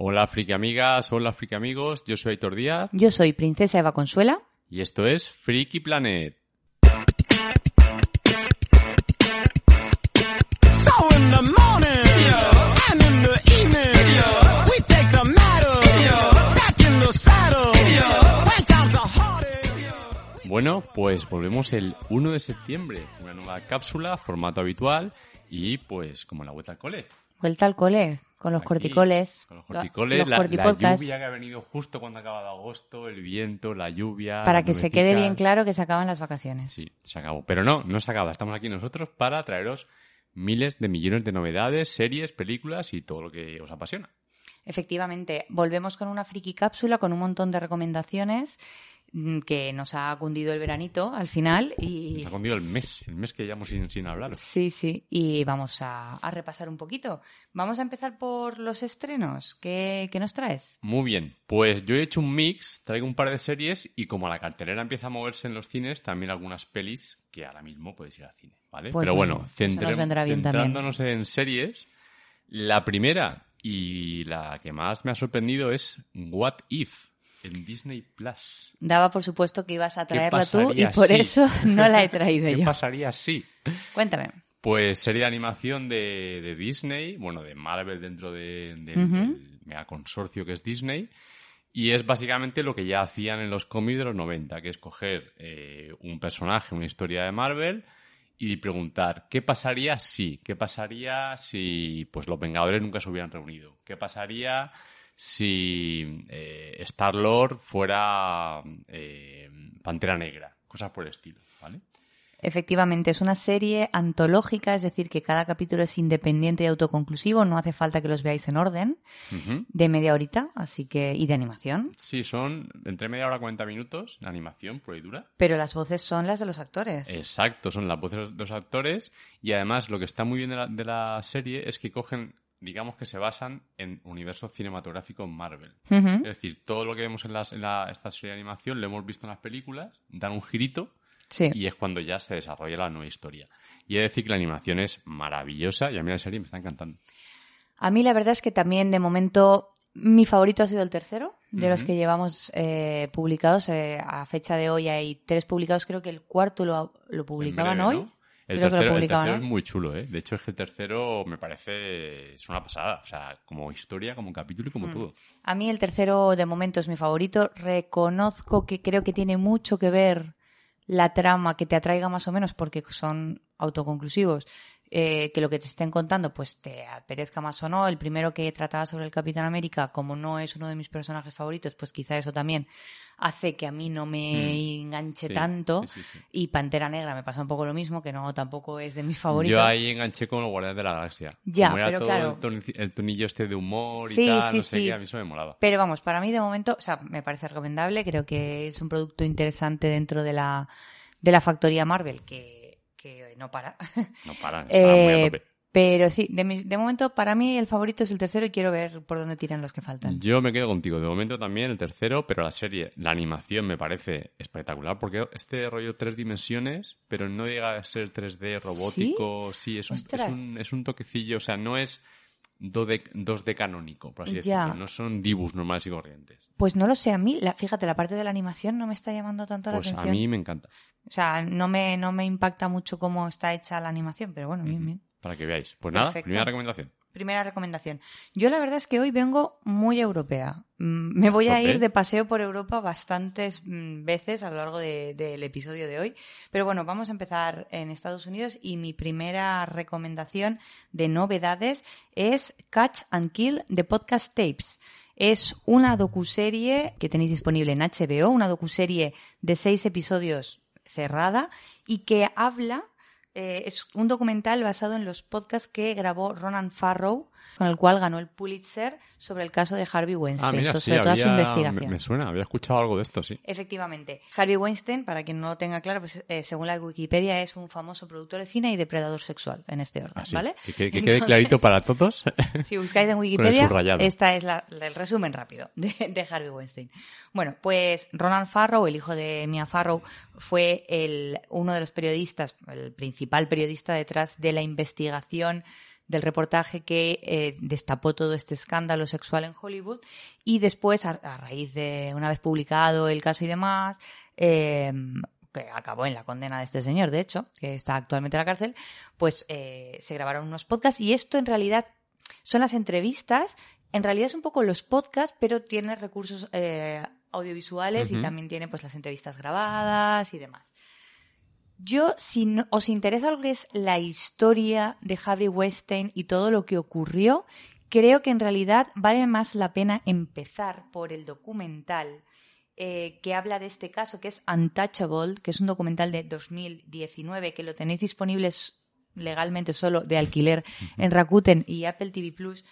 Hola friki amigas, hola friki amigos, yo soy Aitor Díaz Yo soy Princesa Eva Consuela. y esto es Freaky Planet. So in the morning and in the evening, we take the matter back in the saddle. When times are harder. Bueno, pues volvemos el 1 de septiembre, una nueva cápsula, formato habitual y pues como la vuelta al cole. Vuelta al cole, con los Aquí, corticoles. Con los corticoles, los la, lluvia que ha venido justo cuando ha acabado agosto, el viento, la lluvia. Para que se quede bien claro que se acaban las vacaciones. Sí, se acabó. Pero no, no se acaba. Estamos aquí nosotros para traeros miles de millones de novedades, series, películas y todo lo que os apasiona. Efectivamente, volvemos con una friki cápsula con un montón de recomendaciones que nos ha cundido el veranito al final y Nos ha condido el mes, el mes que llevamos sin, sin hablar. sí, sí, y vamos a, a repasar un poquito. Vamos a empezar por los estrenos. ¿Qué, qué nos traes? Muy bien, pues yo he hecho un mix, traigo un par de series y como la cartelera empieza a moverse en los cines, también algunas pelis que ahora mismo podéis ir al cine, ¿vale? Pues Pero bueno, bien, eso nos vendrá bien también. centrándonos en series, la primera y la que más me ha sorprendido es What If en Disney Plus. Daba por supuesto que ibas a ¿Qué traerla tú y por si? eso no la he traído ¿Qué yo. pasaría si? Cuéntame. Pues de animación de, de Disney, bueno, de Marvel dentro de- del mega consorcio que es Disney. Y es básicamente lo que ya hacían en los cómics de los 90, que es coger eh, un personaje, una historia de Marvel y preguntar, ¿qué pasaría si? ¿Qué pasaría si pues los Vengadores nunca se hubieran reunido? ¿Qué pasaría si eh, Star-Lord fuera eh, Pantera Negra? Cosas por el estilo, ¿vale? Efectivamente, es una serie antológica, es decir, que cada capítulo es independiente y autoconclusivo, no hace falta que los veáis en orden, de media horita, así que, y de animación. Sí, son entre media hora y 40 minutos de animación pura y dura. Pero las voces son las de los actores. Exacto, son las voces de los actores y además lo que está muy bien de la, de la serie es que cogen, digamos que se basan en universo cinematográfico Marvel. Es decir, todo lo que vemos en, las- en la- esta serie de animación lo hemos visto en las películas, dan un girito Sí. y es cuando ya se desarrolla la nueva historia. Y he de decir que la animación es maravillosa y a mí la serie me está encantando. A mí la verdad es que también de momento mi favorito ha sido el tercero, de los que llevamos eh, publicados. eh, a fecha de hoy hay tres publicados, creo que el cuarto lo, lo publicaban breve, hoy. ¿no? El Creo que lo tercero, el es muy chulo, ¿eh? De hecho, es que el tercero me parece... es una pasada. O sea, como historia, como capítulo y como Mm. todo. A mí el tercero de momento es mi favorito. Reconozco que creo que tiene mucho que ver la trama que te atraiga más o menos porque son autoconclusivos. Eh, que lo que te estén contando pues te apetezca más o no. El primero que trataba sobre el Capitán América, como no es uno de mis personajes favoritos, pues quizá eso también hace que a mí no me enganche Sí, tanto. sí, sí, sí. Y Pantera Negra me pasa un poco lo mismo, que no tampoco es de mis favoritos. Yo ahí enganché con los Guardianes de la Galaxia. Ya, Como era pero todo claro. el, toni- el tonillo este de humor y tal, sí, no sé sí. qué, a mí eso me molaba. Pero vamos, para mí de momento, o sea, me parece recomendable, creo que es un producto interesante dentro de la, de la factoría Marvel, que, que no para. No paran, estaban muy a Eh, tope. pero sí, de, mi- de momento para mí el favorito es el tercero y quiero ver por dónde tiran los que faltan. Yo me quedo contigo. De momento también el tercero, pero la serie, la animación me parece espectacular porque este rollo tres dimensiones, pero no llega a ser 3D robótico. Sí, es, un, es, un, es un toquecillo, o sea, no es 2D, 2D canónico, por así decirlo. No son dibus normales y corrientes. Pues no lo sé, a mí, la, fíjate, la parte de la animación no me está llamando tanto Pues la a atención. mí me encanta. O sea, no me, no me impacta mucho cómo está hecha la animación, pero bueno, bien, bien. Para que veáis. Pues nada, primera recomendación. Primera recomendación. Yo la verdad es que hoy vengo muy europea. Mm, Me voy a ir de paseo por Europa bastantes mm, veces a lo largo de- del episodio de hoy. Pero bueno, vamos a empezar en Estados Unidos y mi primera recomendación de novedades es Catch and Kill de Podcast Tapes. Es una docuserie que tenéis disponible en HBO, una docuserie de seis episodios cerrada y que habla eh, es un documental basado en los podcasts que grabó Ronan Farrow, con el cual ganó el Pulitzer sobre el caso de Harvey Weinstein, Ah, mira, to- sí, sobre toda su había- investigación. me, me suena, había escuchado algo de esto, sí. Efectivamente. Harvey Weinstein, para quien no lo tenga claro, pues, eh, según la Wikipedia, es un famoso productor de cine y depredador sexual en este orden, Así, ¿vale? Que, que- que quede clarito para todos. Si buscáis en Wikipedia, esta es la- la- el resumen rápido de, de Harvey Weinstein. Bueno, pues Ronan Farrow, el hijo de Mia Farrow, fue el, uno de los periodistas, el principal periodista detrás de la investigación del reportaje que eh, destapó todo este escándalo sexual en Hollywood y después, a, a raíz de una vez publicado el caso y demás, eh, que acabó en la condena de este señor, de hecho, que está actualmente en la cárcel, pues eh, se grabaron unos podcasts y esto en realidad son las entrevistas, en realidad es un poco los podcasts, pero tiene recursos eh, audiovisuales y también tiene pues las entrevistas grabadas y demás. Yo, si no- os interesa lo que es la historia de Harvey Weinstein y todo lo que ocurrió, creo que en realidad vale más la pena empezar por el documental eh, que habla de este caso, que es Untouchable, que es un documental de 2019, que lo tenéis disponible legalmente solo de alquiler en Rakuten y Apple TV Plus.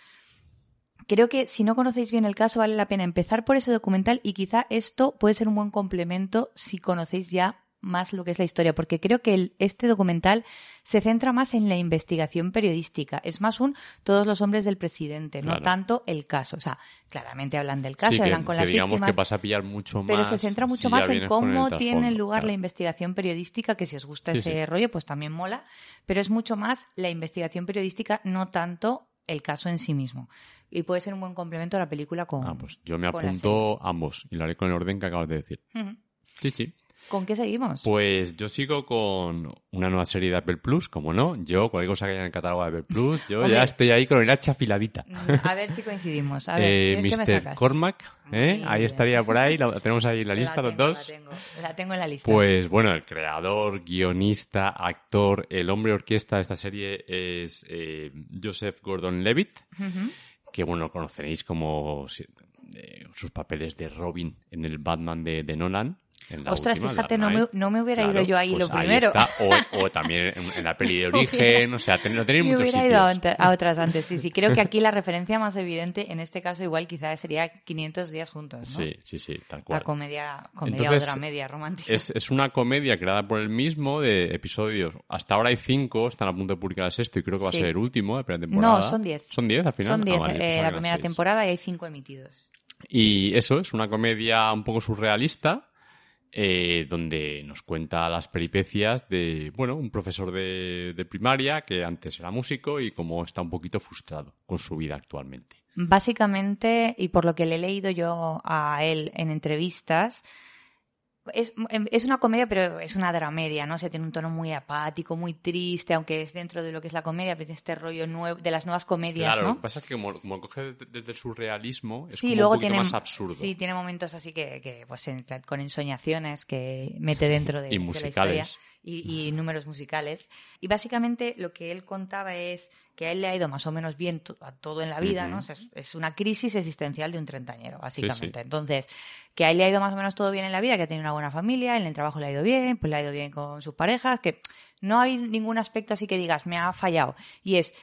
Creo que si no conocéis bien el caso, vale la pena empezar por ese documental y quizá esto puede ser un buen complemento si conocéis ya más lo que es la historia, porque creo que el- este documental se centra más en la investigación periodística. Es más un todos los hombres del presidente, no tanto el caso. O sea, claramente hablan del caso, Sí, que, hablan con que las digamos víctimas. que vas a pillar mucho más. Pero se centra mucho si más en cómo tiene lugar la investigación periodística, que si os gusta Sí, ese sí. rollo, pues también mola. Pero es mucho más la investigación periodística, no tanto el caso en sí mismo. Y puede ser un buen complemento a la película con. Ah, pues yo me apunto ambos y lo haré con el orden que acabas de decir. Sí, sí. ¿Con qué seguimos? Pues yo sigo con una nueva serie de Apple Plus, como no. Yo, cualquier cosa que haya en el catálogo de Apple Plus, yo ya estoy ahí con el hacha afiladita. Mm, A ver si coincidimos. A ver, Eh, ¿qué- qué me Mr. sacas? Cormac, ¿eh? Ahí estaría por ahí, la tenemos ahí en la lista los tengo, dos. La tengo, la tengo en la lista. Pues bueno, el creador, guionista, actor, el hombre orquesta de esta serie es eh, Joseph Gordon-Levitt, que bueno, conoceréis como sus papeles de Robin en el Batman de, de Nolan. La Ostras, última, fíjate, no me, no me hubiera Claro, ido yo ahí pues lo primero. O, o también en, la peli de origen, o sea, ten- lo tenéis en Me muchos hubiera ido a, otras antes. Sí, sí. Creo que aquí la referencia más evidente, en este caso, igual quizá sería 500 días juntos, ¿no? Sí, sí, sí, tal La cual. comedia, comedia Entonces, o dramedia romántica. Es, es una comedia creada por él mismo de episodios. Hasta ahora hay cinco, están a punto de publicar el sexto y creo que va Sí. a ser el último de primera temporada. No, son diez. ¿Son diez al final? Son 10 Ah, vale, eh, la primera temporada y hay 5 emitidos. Y eso es una comedia un poco surrealista, eh, donde nos cuenta las peripecias de, bueno, un profesor de, de primaria que antes era músico y cómo está un poquito frustrado con su vida actualmente. Básicamente, y por lo que le he leído yo a él en entrevistas, es, es una comedia, pero es una dramedia, ¿no? O sea, tiene un tono muy apático, muy triste, aunque es dentro de lo que es la comedia, pero tiene este rollo nuevo, de las nuevas comedias, Claro, lo que pasa es que como, como coge desde, el surrealismo, es Sí, como luego un poquito tiene más absurdo. Sí, tiene momentos así que, que, pues en- con ensoñaciones que mete dentro de, Y de la musicales. historia y, y números musicales. Y básicamente lo que él contaba es que a él le ha ido más o menos bien a todo en la vida. ¿no? O sea, es, una crisis existencial de un treintañero, básicamente. sí. Entonces, que a él le ha ido más o menos todo bien en la vida, que ha tenido una buena familia, en el trabajo le ha ido bien, pues le ha ido bien con sus parejas, que no hay ningún aspecto así que digas, me ha fallado. Y es,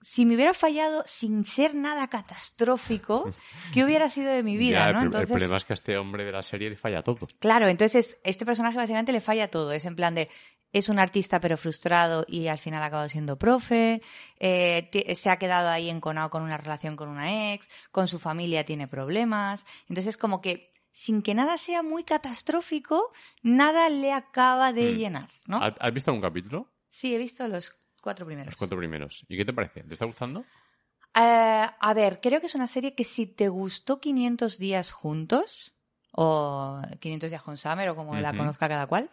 si me hubiera fallado sin ser nada catastrófico, ¿qué hubiera sido de mi vida, Ya, no? el, pro- el Entonces, problema es que a este hombre de la serie le falla todo. claro, entonces este personaje básicamente le falla todo. Es en plan de, es un artista pero frustrado y al final ha acabado siendo profe, eh, se ha quedado ahí enconado con una relación con una ex, con su familia tiene problemas. Entonces es como que, sin que nada sea muy catastrófico, nada le acaba de Mm. llenar, ¿no? ¿Has, has visto algún capítulo? Sí, he visto los cuatro primeros. Los cuatro primeros. ¿Y qué te parece? ¿Te está gustando? Eh, a ver, creo que es una serie que si te gustó 500 días juntos, o 500 días con Summer, o como la conozca cada cual,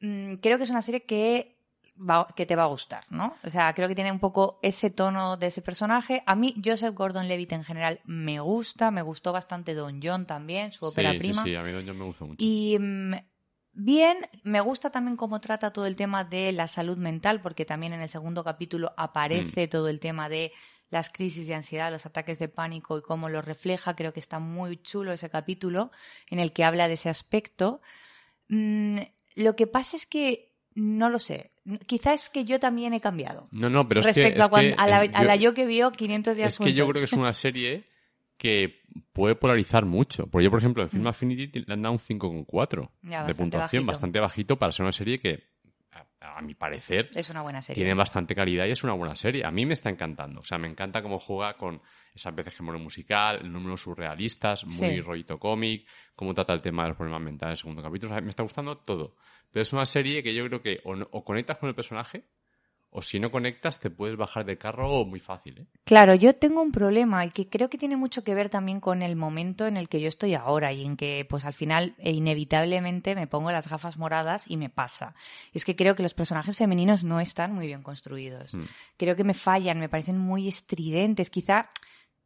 mm, creo que es una serie que, va- que te va a gustar, ¿no? O sea, creo que tiene un poco ese tono de ese personaje. A mí, Joseph Gordon-Levitt en general me gusta, me gustó bastante Don John también, su ópera sí, prima. sí, sí, a mí Don John me gusta mucho. Y mm, bien, me gusta también cómo trata todo el tema de la salud mental, porque también en el segundo capítulo Mm. aparece todo el tema de las crisis de ansiedad, los ataques de pánico y cómo lo refleja. Creo que está muy chulo ese capítulo en el que habla de ese aspecto. Mm, lo que pasa es que no lo sé. Quizás es que yo también he cambiado. No, no, pero es que... respecto a, es que, a, la, a la yo que vio 500 días Es que yo juntos. creo que es una serie que puede polarizar mucho. Porque yo, por ejemplo, en Film Affinity le han dado un 5,4 Ya, de puntuación, bajito. bastante bajito para ser una serie que, a, a mi parecer, Es una buena serie. tiene bastante calidad y es una buena serie. A mí me está encantando. O sea, me encanta cómo juega con esas veces que mono musical, el número surrealistas, muy Sí. rollito cómic, cómo trata el tema de los problemas mentales en el segundo capítulo. O sea, me está gustando todo. Pero es una serie que yo creo que o, no- o conectas con el personaje o si no conectas te puedes bajar de carro muy fácil, ¿eh? Claro, yo tengo un problema y que creo que tiene mucho que ver también con el momento en el que yo estoy ahora y en que pues al final e inevitablemente me pongo las gafas moradas y me pasa. Es que creo que los personajes femeninos no están muy bien construidos. Mm. Creo que me fallan, me parecen muy estridentes. Quizá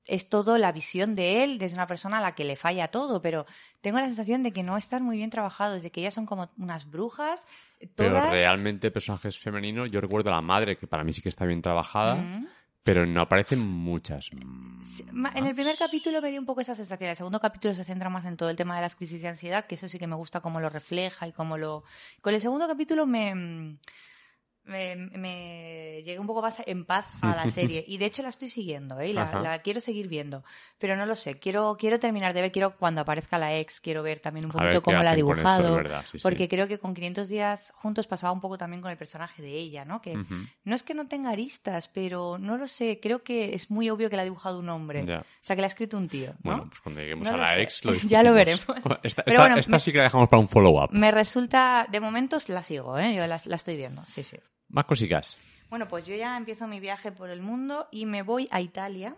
es todo la visión de él, desde una persona a la que le falla todo, pero tengo la sensación de que no están muy bien trabajados, de que ellas son como unas brujas, Pero todas... realmente personajes femeninos, yo recuerdo a la madre, que para mí sí que está bien trabajada, Mm. pero no aparecen muchas. En el primer capítulo me dio un poco esa sensación. El segundo capítulo se centra más en todo el tema de las crisis de ansiedad, que eso sí que me gusta cómo lo refleja y cómo lo... Con el segundo capítulo me... Me, me llegué un poco más en paz a la serie y de hecho la estoy siguiendo ¿eh? y la, quiero seguir viendo pero no lo sé quiero quiero terminar de ver quiero cuando aparezca la ex quiero ver también un poquito cómo la ha dibujado es verdad, sí, sí. porque creo que con 500 días juntos pasaba un poco también con el personaje de ella no que no es que no tenga aristas pero no lo sé creo que es muy obvio que la ha dibujado un hombre Ya. o sea, que la ha escrito un tío, ¿no? Bueno, pues cuando lleguemos No a la sé. ex lo Ya lo veremos. Esta, Pero bueno, esta me- sí que la dejamos para un follow-up. Me resulta, de momentos la sigo, ¿eh? Yo la, la estoy viendo, sí, sí. Más cositas. Bueno, pues yo ya empiezo mi viaje por el mundo y me voy a Italia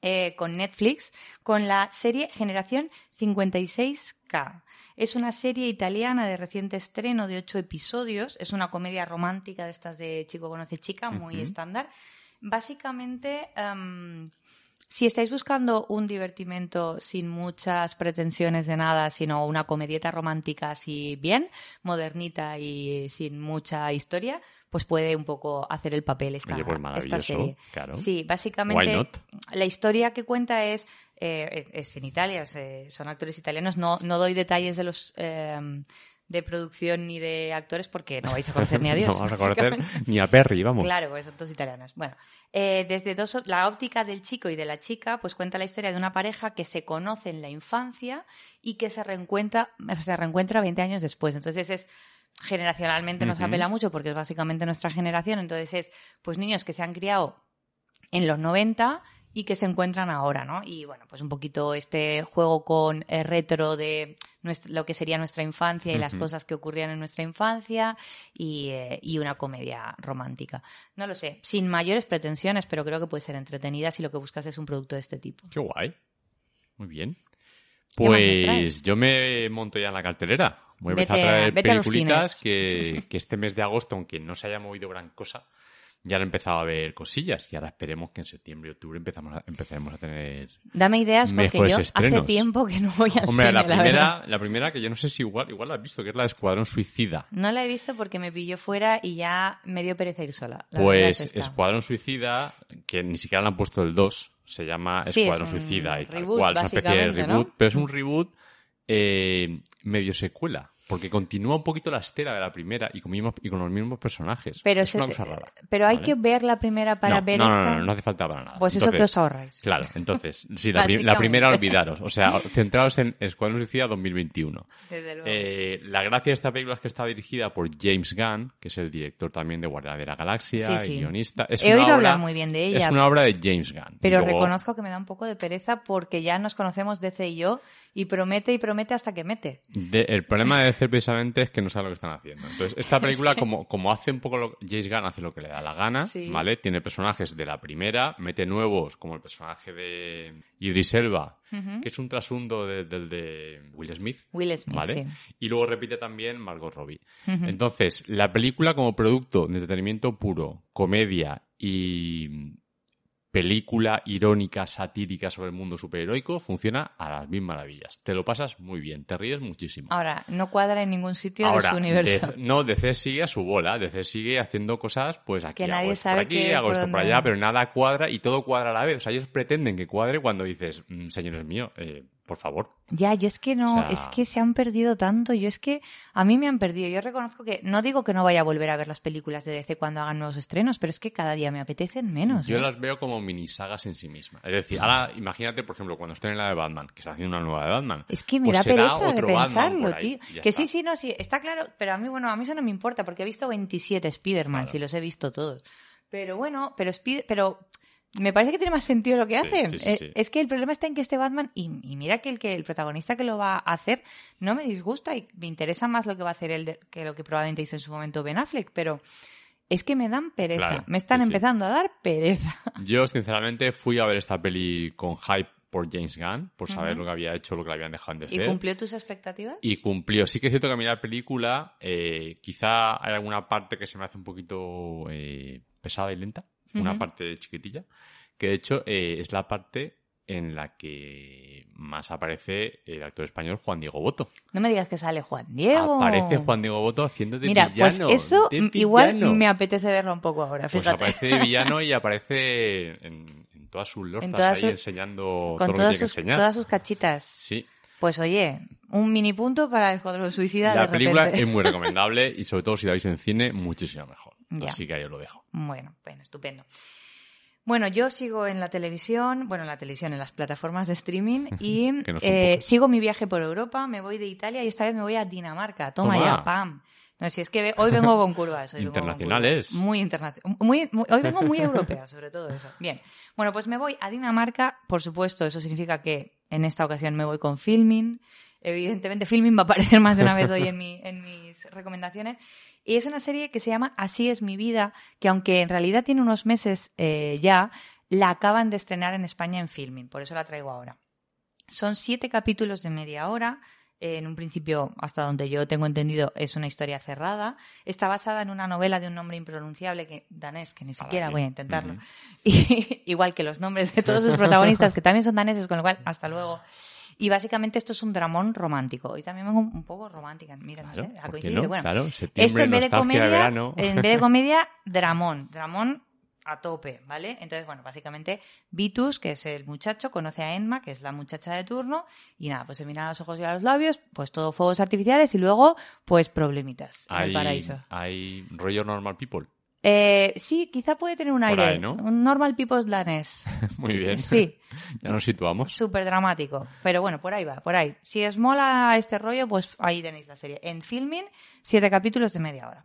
eh, con Netflix con la serie Generación 56K. Es una serie italiana de reciente estreno de ocho episodios. Es una comedia romántica de estas de chico conoce chica, muy estándar. Básicamente, em, si estáis buscando un divertimento sin muchas pretensiones de nada, sino una comedieta romántica así bien, modernita y sin mucha historia, pues puede un poco hacer el papel esta, Oye, pues esta serie. claro. Sí, básicamente la historia que cuenta es, eh, es en Italia, es, son actores italianos. No, no doy detalles de los eh, de producción ni de actores porque no vais a conocer ni a Dios. no vamos a conocer ni a Perry, vamos. Claro, pues son todos italianos. Bueno, eh, desde dos, la óptica del chico y de la chica, pues cuenta la historia de una pareja que se conoce en la infancia y que se reencuentra, se reencuentra 20 años después. Entonces es generacionalmente nos apela mucho porque es básicamente nuestra generación. Entonces es, pues niños que se han criado en los 90 y que se encuentran ahora, ¿no? Y bueno, pues un poquito este juego con eh, retro de lo que sería nuestra infancia y las cosas que ocurrían en nuestra infancia y, eh, y una comedia romántica. No lo sé, sin mayores pretensiones, pero creo que puede ser entretenida si lo que buscas es un producto de este tipo. Qué guay. Muy bien. ¿Qué más nos Pues yo me monto ya en la cartelera. Voy a empezar a traer peliculitas que este mes de agosto, aunque no se haya movido gran cosa, ya han empezado a ver cosillas. Y ahora esperemos que en septiembre y octubre empezamos a, empezaremos a tener... Dame ideas porque yo hace estrenos. tiempo que no voy al Hombre, cine, la primera, la primera que yo no sé si igual, igual la has visto, que es la de Escuadrón Suicida. No la he visto porque me pilló fuera y ya me dio pereza ir sola. La verdad es Pues. Escuadrón Suicida, que ni siquiera le han puesto el 2, se llama Sí, es Escuadrón Suicida y tal reboot, cual, es una especie de reboot, ¿no? pero es un reboot eh, medio secuela, porque continúa un poquito la estela de la primera y con, mismos- y con los mismos personajes. Pero, es una cosa rara. pero hay ¿vale? que ver la primera para no, ver no, no, esta. no, no, no hace falta para nada. Pues eso que os ahorráis. Claro, entonces, sí, la, primera olvidaros, o sea, centrados en Escuadrón Suicida 2021. Desde luego. Eh, la gracia de esta película es que está dirigida por James Gunn, que es el director también de Guardia de la Galaxia, Sí, y guionista. Es He una oído obra- hablar muy bien de ella. Es una obra de James Gunn. Pero luego- reconozco que me da un poco de pereza porque ya nos conocemos DC y yo y promete y promete hasta que mete. de- el problema de DC precisamente es que no sabe lo que están haciendo. Entonces, esta película, como, como hace un poco lo James Gunn hace lo que le da la gana, Sí. ¿vale? Tiene personajes de la primera, mete nuevos, como el personaje de Idris Elba, que es un trasundo de- del de Will Smith. Will Smith, ¿Vale? sí. Y luego repite también Margot Robbie. Entonces, la película como producto de entretenimiento puro, comedia y película irónica, satírica sobre el mundo superheroico, funciona a las mil maravillas. Te lo pasas muy bien, te ríes muchísimo. Ahora, no cuadra en ningún sitio Ahora, de su universo. DC no, DC sigue a su bola, DC sigue haciendo cosas, pues aquí Que nadie hago esto sabe por aquí, hago por esto por allá, pero nada cuadra y todo cuadra a la vez. O sea, ellos pretenden que cuadre cuando dices, "Mm, señores míos, eh, por favor. Ya, yo es que no, O sea- es que se han perdido tanto. Yo es que a mí me han perdido. Yo reconozco que no digo que no vaya a volver a ver las películas de DC cuando hagan nuevos estrenos, pero es que cada día me apetecen menos. Yo ¿eh? las veo como mini sagas en sí mismas. Es decir, ahora imagínate, por ejemplo, cuando estén en la de Batman, que está haciendo una nueva de Batman. Es que me pues da pereza de pensarlo, tío. y Que está. sí, sí, no, sí, está claro, pero a mí, bueno, a mí eso no me importa porque he visto 27 Spider-Man, Claro. si los he visto todos. Pero bueno, pero pero me parece que tiene más sentido lo que Sí, hacen. sí, sí, Eh, sí. Es que el problema está en que este Batman, y, y mira que el, que el protagonista que lo va a hacer no me disgusta y me interesa más lo que va a hacer él de- que lo que probablemente hizo en su momento Ben Affleck, pero es que me dan pereza. Claro, me están empezando a dar pereza. Yo, sinceramente, fui a ver esta peli con hype por James Gunn, por saber lo que había hecho, lo que le habían dejado en ¿Y DC. cumplió tus expectativas? Y cumplió. Sí que es cierto que a mí la película, eh, quizá hay alguna parte que se me hace un poquito eh, pesada y lenta, una parte chiquitilla, que de hecho eh, es la parte en la que más aparece el actor español Juan Diego Boto. No me digas que sale Juan Diego. Aparece Juan Diego Boto haciendo de Mira, villano. pues eso de igual me apetece verlo un poco ahora, Pues aparece de villano y aparece en, en todas sus lorzas todas ahí sus- enseñando Con todo lo que tiene que sus, enseñar. todas sus cachitas. Sí. Pues oye, un mini punto para el Escuadrón Suicida La de película repente. es muy recomendable y sobre todo si la veis en cine, muchísimo mejor. Ya. Así que ahí os lo dejo. Bueno, bueno, estupendo. Bueno, yo sigo en la televisión, bueno, en la televisión, en las plataformas de streaming y no eh, sigo mi viaje por Europa, me voy de Italia y esta vez me voy a Dinamarca. Toma, Toma. ya, pam. No, si es que hoy vengo con curvas. hoy Internacionales. curvas. Muy internacional. Muy, muy- hoy vengo muy europea, sobre todo eso. Bien. Bueno, pues me voy a Dinamarca, por supuesto, eso significa que en esta ocasión me voy con filming. Evidentemente, filming va a aparecer más de una vez hoy en, mi- en mis recomendaciones. Y es una serie que se llama Así es mi vida, que aunque en realidad tiene unos meses eh, ya, la acaban de estrenar en España en filming, por eso la traigo ahora. Son siete capítulos de media hora. En un principio, hasta donde yo tengo entendido, es una historia cerrada. Está basada en una novela de un nombre impronunciable que danés, que ni siquiera Para voy a intentarlo. Ujú. Y- igual que los nombres de todos sus protagonistas, que también son daneses, con lo cual, hasta luego. Y básicamente esto es un dramón romántico. Y también vengo un poco romántica. Mira, no sé, ha ¿por qué coincidido. no? Bueno, Claro, esto en vez de comedia, en vez de comedia, dramón, dramón a tope, ¿vale? Entonces, bueno, básicamente Vitus, que es el muchacho, conoce a Enma, que es la muchacha de turno, y nada, pues se miran a los ojos y a los labios, pues todo fuegos artificiales y luego, pues problemitas en el hay, paraíso. hay rollo normal people. Eh, sí, quizá puede tener un aire, ahí, ¿no? un normal people's danés. Muy bien. Sí, ya nos situamos. súper dramático. Pero bueno, por ahí va, por ahí. Si os mola este rollo, pues ahí tenéis la serie. En filming, siete capítulos de media hora.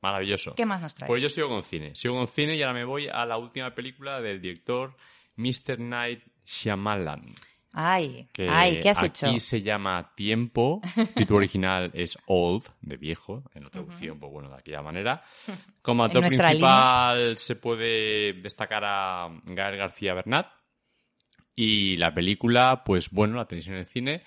Maravilloso. ¿Qué más nos trae? Pues yo sigo con cine. Sigo con cine y ahora me voy a la última película del director Mr. Night Shyamalan. Ay, Que ay, ¿qué has aquí hecho? se llama Tiempo. Título original es Old, de viejo, en la traducción, pues bueno, de aquella manera. Como actor principal se puede destacar a Gael García Bernat. Y la película, pues bueno, la tenéis en el cine.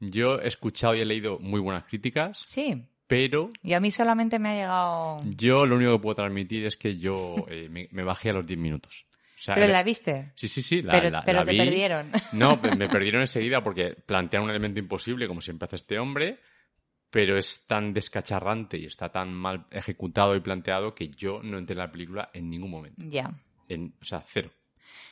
Yo he escuchado y he leído muy buenas críticas, Sí, pero y a mí solamente me ha llegado... yo lo único que puedo transmitir es que yo eh, me, me bajé a los 10 minutos. O sea, Pero la viste. Sí, sí, sí, la, pero la- pero la te vi. perdieron. No, me perdieron enseguida porque plantea un elemento imposible, como siempre hace este hombre, pero es tan descacharrante y está tan mal ejecutado y planteado que yo no entré en la película en ningún momento. ya. En, o sea, cero.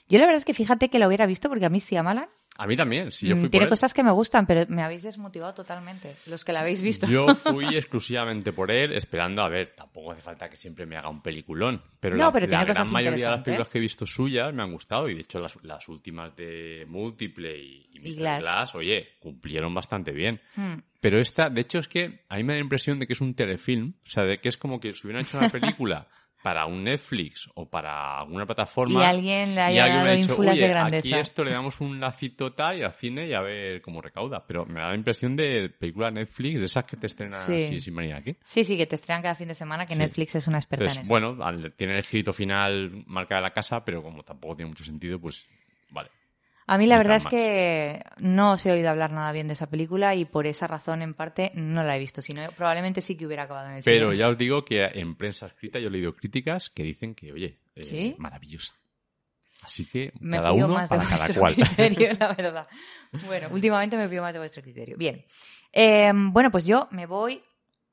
Yo la verdad es que fíjate que lo hubiera visto porque a mí sí amalan. A mí también, si yo Mm, fui Tiene por él. cosas que me gustan, pero me habéis desmotivado totalmente. Los que la habéis visto. Yo fui exclusivamente por él, esperando, a ver, tampoco hace falta que siempre me haga un peliculón, pero No, la, pero tiene la gran mayoría de las películas que he visto suyas me han gustado y de hecho las, las últimas de Múltiple y, y Y Mr. Glass. Glass, oye, cumplieron bastante bien. Mm, Pero esta, de hecho, es que a mí me da la impresión de que es un telefilm, o sea, de que es como que si hubieran hecho una película para un Netflix o para alguna plataforma. Y alguien le haya dado ha dicho, ínfulas de "Oye, grandeza". Aquí esto le damos un lacito tal y al cine y a ver cómo recauda. Pero me da la impresión de película Netflix, de esas que te estrenan Sí. así sin venir aquí. Sí, sí, que te estrenan cada fin de semana, que Sí. Netflix es una experta en Entonces, eso. bueno, tiene el escrito final marca de la casa, pero como tampoco tiene mucho sentido, pues vale. A mí la verdad es que no os he oído hablar nada bien de esa película y por esa razón, en parte, no la he visto. Si no, probablemente sí que hubiera acabado en el Pero cine. ya os digo que en prensa escrita yo he leído críticas que dicen que, oye, eh, ¿Sí? maravillosa. Así que Me cada uno más de para cada vuestro cual. criterio, la verdad. Bueno, últimamente me fío más de vuestro criterio. Bien. Eh, bueno, pues yo me voy,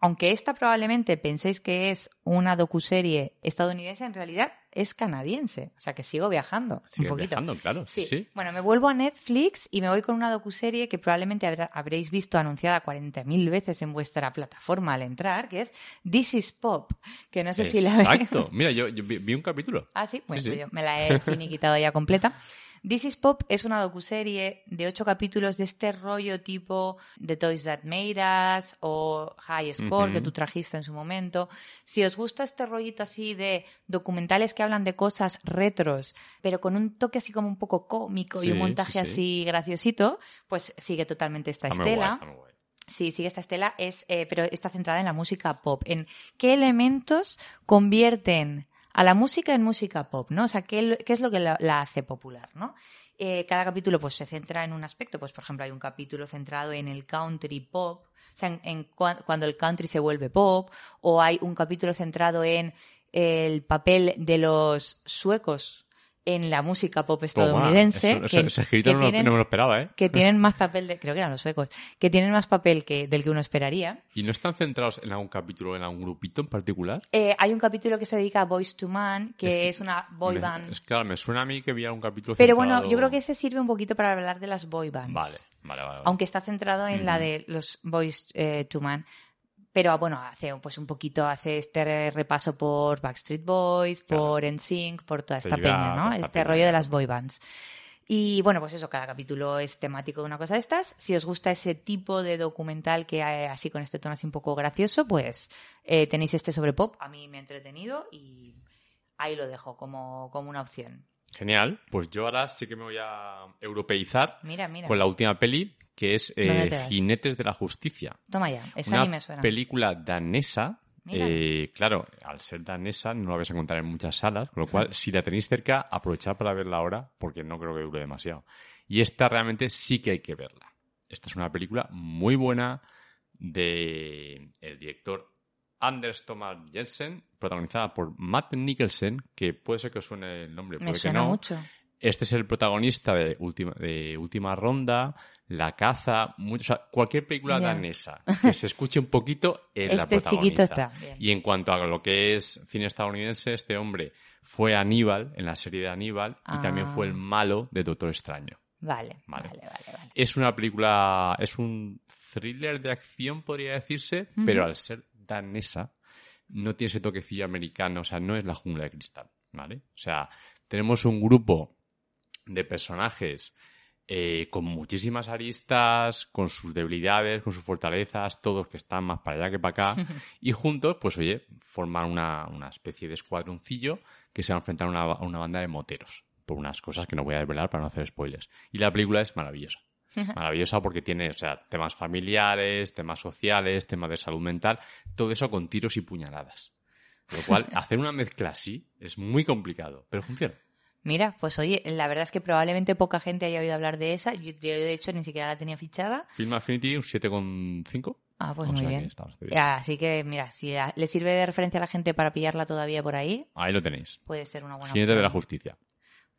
aunque esta probablemente penséis que es una docuserie estadounidense, en realidad es canadiense. O sea que sigo viajando Sigue un poquito. viajando, claro. Sí. Sí. Bueno, me vuelvo a Netflix y me voy con una docuserie que probablemente habrá- habréis visto anunciada 40.000 veces en vuestra plataforma al entrar, que es This is Pop, que no sé si la Exacto. Mira, yo, yo vi, vi un capítulo. Ah, sí, bueno, Sí, sí. pues yo me la he finiquitado ya completa. This is Pop es una docuserie de ocho capítulos de este rollo tipo The Toys That Made Us o High Score que tú trajiste en su momento. Si os gusta este rollito así de documentales que hablan de cosas retros, pero con un toque así como un poco cómico y un montaje sí. así graciosito, pues sigue totalmente esta estela. Sí, sigue esta estela, es, eh, pero está centrada en la música pop, en qué elementos convierten a la música en música pop, ¿no? O sea, qué, es lo que la, la hace popular, ¿no? Eh, cada capítulo pues se centra en un aspecto, pues por ejemplo hay un capítulo centrado en el country pop, o sea, en, en cua- cuando el country se vuelve pop, o hay un capítulo centrado en el papel de los suecos en la música pop estadounidense. Toma, eso- que- ese escrito que no, tienen- no me lo esperaba, ¿eh? que tienen más papel de, creo que eran los suecos, que tienen más papel que del que uno esperaría. ¿Y no están centrados en algún capítulo, en algún grupito en particular? Eh, hay un capítulo que se dedica a Boys to Man, que Es es, que una boy Me- band. Es claro, me suena a mí que vi algún capítulo Pero centrado- bueno, yo creo que ese sirve un poquito para hablar de las boy bands. Vale, vale, vale. vale. Aunque está centrado en la Ujú. de los Boys eh, to Man. Pero bueno, hace pues un poquito, hace este repaso por Backstreet Boys, Claro. por NSYNC, por toda esta lleva peña, ¿no? Este peña, rollo de las boy bands. Y bueno, pues eso, cada capítulo es temático de una cosa de estas. Si os gusta ese tipo de documental que hay así con este tono así un poco gracioso, pues eh, tenéis este sobre pop. A mí me ha entretenido y ahí lo dejo como, como una opción. Genial. Pues yo ahora sí que me voy a europeizar Mira, mira. con la última peli, que es eh. Jinetes de la Justicia. Toma ya, esa Una ni me suena. película danesa. Eh, claro, al ser danesa no la vais a encontrar en muchas salas, con lo cual, si la tenéis cerca, aprovechad para verla ahora, porque no creo que dure demasiado. Y esta realmente sí que hay que verla. Esta es una película muy buena de el director Anders Thomas Jensen, protagonizada por Matt Nicholson, que puede ser que os suene el nombre, me puede que suena no. mucho. Este es el protagonista de Última, de última Ronda, La Caza, mucho- o sea, cualquier película danesa que se escuche un poquito es la Este chiquito protagonista. está. Y en cuanto a lo que es cine estadounidense, este hombre fue Aníbal en la serie de Aníbal y también fue el Ah. malo de Doctor Extraño. Vale, Vale. vale, vale, vale. Es una película, es un thriller de acción, podría decirse, pero al ser danesa, no tiene ese toquecillo americano, o sea, no es la jungla de cristal, ¿vale? O sea, tenemos un grupo de personajes eh, con muchísimas aristas, con sus debilidades, con sus fortalezas, todos que están más para allá que para acá, y juntos, pues oye, forman una, una especie de escuadroncillo que se va a enfrentar a una, a una banda de moteros, por unas cosas que no voy a desvelar para no hacer spoilers. Y la película es maravillosa. Maravillosa porque tiene, o sea, temas familiares, temas sociales, temas de salud mental, todo eso con tiros y puñaladas. Lo cual, hacer una mezcla así es muy complicado, pero funciona. Mira, pues oye, la verdad es que probablemente poca gente haya oído hablar de esa. Yo, yo, de hecho, ni siquiera la tenía fichada. Film Affinity, un 7,5. Ah, pues O muy que bien. bien. Así que, mira, si le sirve de referencia a la gente para pillarla todavía por ahí, Ahí lo tenéis. puede ser una buena Jinete de la justicia.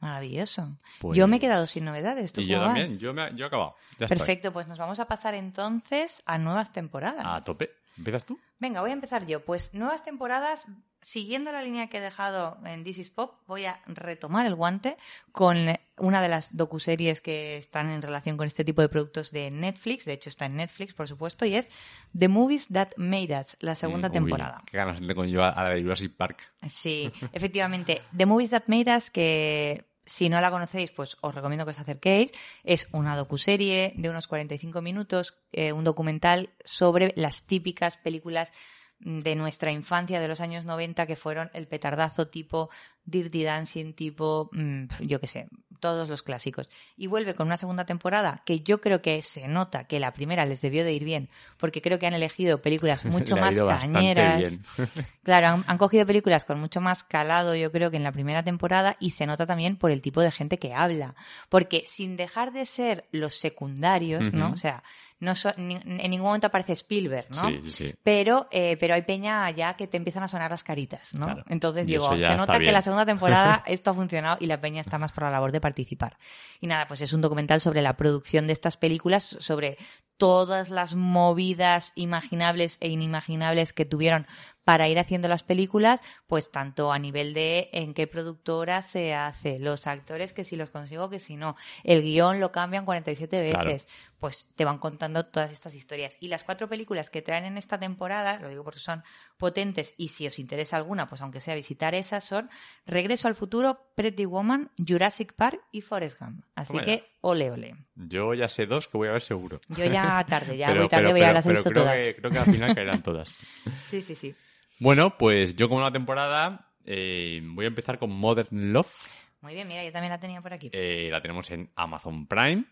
Maravilloso. Pues- Yo me he quedado sin novedades. ¿Tú Y yo vas? también, yo, me, yo he acabado. Ya estoy. Perfecto, pues nos vamos a pasar entonces a nuevas temporadas. A tope. ¿Empiezas tú? Venga, voy a empezar yo. Pues nuevas temporadas, siguiendo la línea que he dejado en This is Pop, voy a retomar el guante con una de las docuseries que están en relación con este tipo de productos de Netflix. De hecho, está en Netflix, por supuesto, y es The Movies That Made Us, la segunda Mm, uy, temporada. qué ganas tengo yo a la de Jurassic Park. Sí, efectivamente. The Movies That Made Us, que si no la conocéis, pues os recomiendo que os acerquéis. Es una docuserie de unos 45 minutos, eh, un documental sobre las típicas películas de nuestra infancia de los años 90 que fueron el petardazo tipo Dirty Dancing, tipo, mm, yo qué sé, todos los clásicos. Y vuelve con una segunda temporada que yo creo que se nota que la primera les debió de ir bien, porque creo que han elegido películas mucho más cañeras. Claro, han, han cogido películas con mucho más calado, yo creo, que en la primera temporada y se nota también por el tipo de gente que habla. Porque sin dejar de ser los secundarios, ¿no? O sea, no so- ni- en ningún momento aparece Spielberg, ¿no? Sí, sí, sí. Pero, eh, pero hay peña ya que te empiezan a sonar las caritas, ¿no? Claro. Entonces Y digo, se nota que la segunda temporada esto ha funcionado y la peña está más por la labor de participar. Y nada, pues es un documental sobre la producción de estas películas, sobre todas las movidas imaginables e inimaginables que tuvieron para ir haciendo las películas, pues tanto a nivel de en qué productora se hace, los actores que si los consigo, que si no, el guion lo cambian 47 Claro. veces, pues te van contando todas estas historias. Y las cuatro películas que traen en esta temporada, lo digo porque son potentes y si os interesa alguna, pues aunque sea visitar esas, son Regreso al futuro, Pretty Woman, Jurassic Park y Forrest Gump. Así que, ole, ole. Yo ya sé dos que voy a ver seguro. Yo ya tarde, ya Pero- voy tarde, pero- voy a las pero visto creo todas. Que, creo que al final caerán todas. Sí, sí, sí. Bueno, pues yo como una temporada eh, voy a empezar con Modern Love. Muy bien, mira, yo también la tenía por aquí. Eh, la tenemos en Amazon Prime.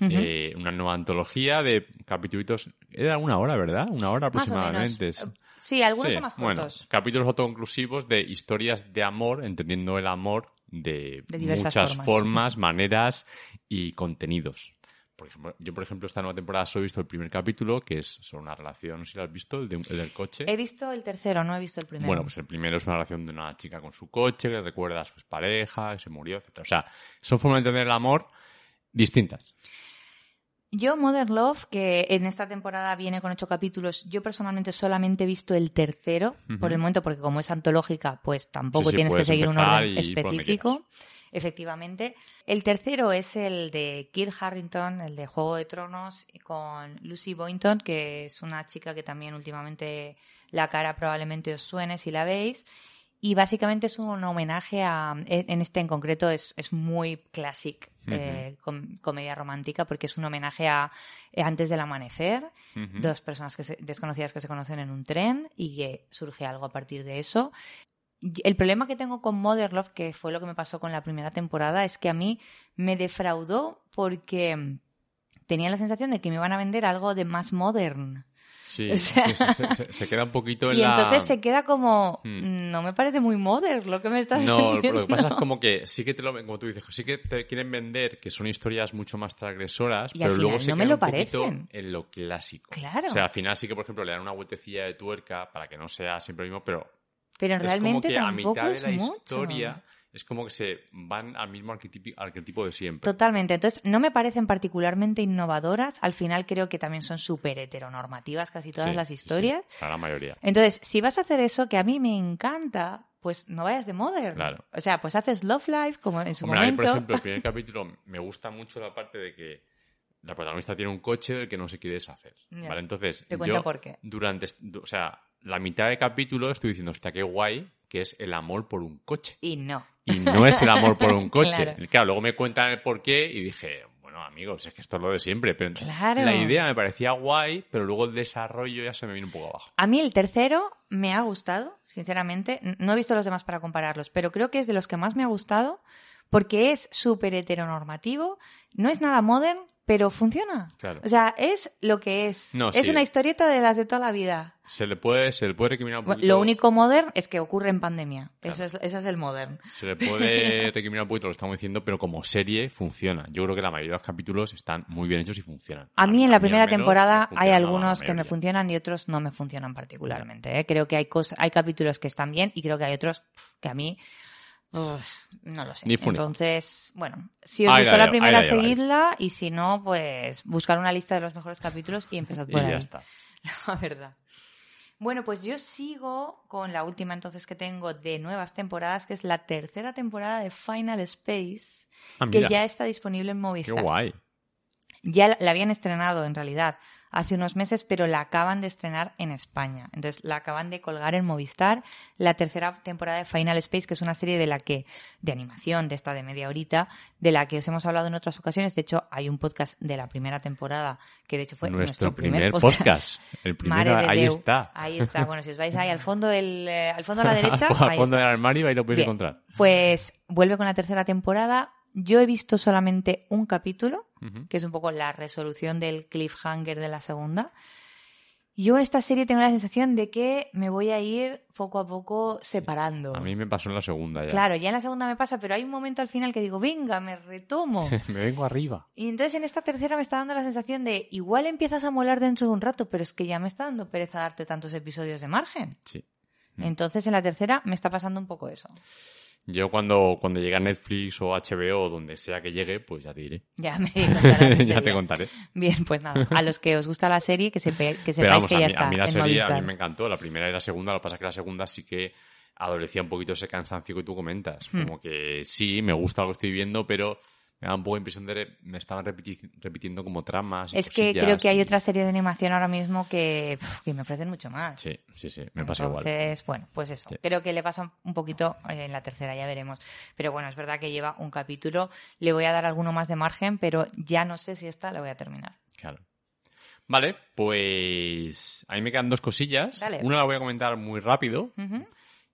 Eh, una nueva antología de capítulos. Era una hora, ¿verdad? Una hora aproximadamente. Sí, algunos Sí, son más bueno, cortos. capítulos autoconclusivos de historias de amor, entendiendo el amor de, muchas formas. formas, maneras y contenidos. Por ejemplo, yo, por ejemplo, esta nueva temporada solo he visto el primer capítulo, que es sobre una relación, no sé si lo has visto, el, de, el del coche. He visto el tercero, no he visto el primero. Bueno, pues el primero es una relación de una chica con su coche, que recuerda a su pareja, que se murió, etc. O sea, son formas de entender el amor distintas. Yo, Modern Love, que en esta temporada viene con ocho capítulos, yo personalmente solamente he visto el tercero, por el momento, porque como es antológica, pues tampoco Sí, sí, tienes que seguir un orden específico. Efectivamente. El tercero es el de Kir Harrington, el de Juego de Tronos, con Lucy Boynton, que es una chica que también últimamente la cara probablemente os suene si la veis. Y básicamente es un homenaje a, en en este en concreto es, es muy classic eh, com- comedia romántica porque es un homenaje a eh, Antes del Amanecer, dos personas que se- desconocidas que se conocen en un tren y que surge algo a partir de eso. El problema que tengo con Mother Love, que fue lo que me pasó con la primera temporada, es que a mí me defraudó porque mm, tenía la sensación de que me iban a vender algo de más modern. Sí, O sea- sí, se, se- se queda un poquito en Y la... entonces se queda como, Hmm. no me parece muy modern lo que me estás No, vendiendo. lo que pasa es como que sí que te lo, como tú dices, sí que te quieren vender que son historias mucho más transgresoras, Y pero luego se no me quedan lo un poquito parecen. en lo clásico. Claro. O sea, al final sí que, por ejemplo, le dan una vueltecilla de tuerca para que no sea siempre lo mismo, pero Pero es como realmente que a mitad de la mucho. historia es como que se van al mismo arquetipo, de siempre. Totalmente. Entonces, no me parecen particularmente innovadoras. Al final creo que también son súper heteronormativas casi todas Sí, las historias. sí, la mayoría. Entonces, si vas a hacer eso, que a mí me encanta, pues no vayas de modern. Claro. O sea, pues haces Love Life como en su Hombre, a mí, por momento. ejemplo, el primer capítulo me gusta mucho la parte de que la protagonista tiene un coche del que no se quiere deshacer. ¿Vale? Entonces, Te yo por qué. durante, o sea, la mitad del capítulo estoy diciendo, hostia, qué guay, que es el amor por un coche. Y no. Y no es el amor por un coche. Claro. claro. luego me cuentan el porqué y dije, bueno, amigos, es que esto es lo de siempre. Pero Claro. la idea me parecía guay, pero luego el desarrollo ya se me vino un poco abajo. A mí el tercero me ha gustado, sinceramente. No he visto los demás para compararlos, pero creo que es de los que más me ha gustado porque es súper heteronormativo, no es nada modern, pero funciona. Claro. O sea, es lo que es. No, es sí. una historieta de las de toda la vida. Se le puede, se le puede recriminar un poquito. Lo único modern es que ocurre en pandemia. Claro. Eso es, ese es el modern. Se le puede recriminar un poquito lo estamos diciendo, pero como serie funciona. Yo creo que la mayoría de los capítulos están muy bien hechos y funcionan. A mí en la primera temporada hay algunos que me funcionan y otros no me funcionan particularmente. ¿eh? Creo que hay cosas, hay capítulos que están bien y creo que hay otros que a mí uf, no lo sé. Entonces, bueno, si os Ahí gustó la primera, la seguidla y si no, pues buscar una lista de los mejores capítulos y empezad Y por ya ahí. está. La verdad. Bueno, pues yo sigo con la última entonces que tengo de nuevas temporadas, que es la tercera temporada de Final Space, Ah, que ya está disponible en qué Movistar. guay. Ya la habían estrenado en realidad hace unos meses, pero la acaban de estrenar en España. Entonces la acaban de colgar en Movistar la tercera temporada de Final Space, que es una serie de la que, de animación, de esta de media horita, de la que os hemos hablado en otras ocasiones. De hecho, hay un podcast de la primera temporada, que de hecho fue nuestro, nuestro, primer podcast. podcast. El primero, de ahí está. Ahí está. Bueno, si os vais ahí al fondo del, eh, al fondo a la derecha, Al fondo está. del armario ahí lo podéis Bien. encontrar. Pues vuelve con la tercera temporada. Yo he visto solamente un capítulo, Ujú. que es un poco la resolución del cliffhanger de la segunda. Yo en esta serie tengo la sensación de que me voy a ir poco a poco separando. A mí me pasó en la segunda ya. Claro, ya en la segunda me pasa, pero hay un momento al final que digo, venga, me retomo. me vengo arriba. Y entonces en esta tercera me está dando la sensación de, igual empiezas a molar dentro de un rato, pero es que ya me está dando pereza darte tantos episodios de margen. Sí. Entonces en la tercera me está pasando un poco eso. Yo cuando, cuando llegue a Netflix o HBO o donde sea que llegue, pues ya te diré. Ya me ya te contaré. Bien, pues nada, a los que os gusta la serie, que, sepa- que Pero sepáis vamos, que a ya mí, está a mí la en serie a mí me encantó. La primera y la segunda, lo que pasa es que la segunda sí que adolecía un poquito ese cansancio que tú comentas. Hmm. Como que sí, me gusta lo que estoy viendo, pero me da un poco la impresión de me estaban repiti- repitiendo como tramas. y Es que creo que hay y- otra serie de animación ahora mismo que, que me ofrecen mucho más. Sí, sí, sí, me pasa igual. Entonces, bueno, pues eso. Sí. Creo que le pasa un poquito en la tercera, ya veremos. Pero bueno, es verdad que lleva un capítulo. Le voy a dar alguno más de margen, pero ya no sé si esta la voy a terminar. Claro. Vale, pues a mí me quedan dos cosillas. Dale. Una la voy a comentar muy rápido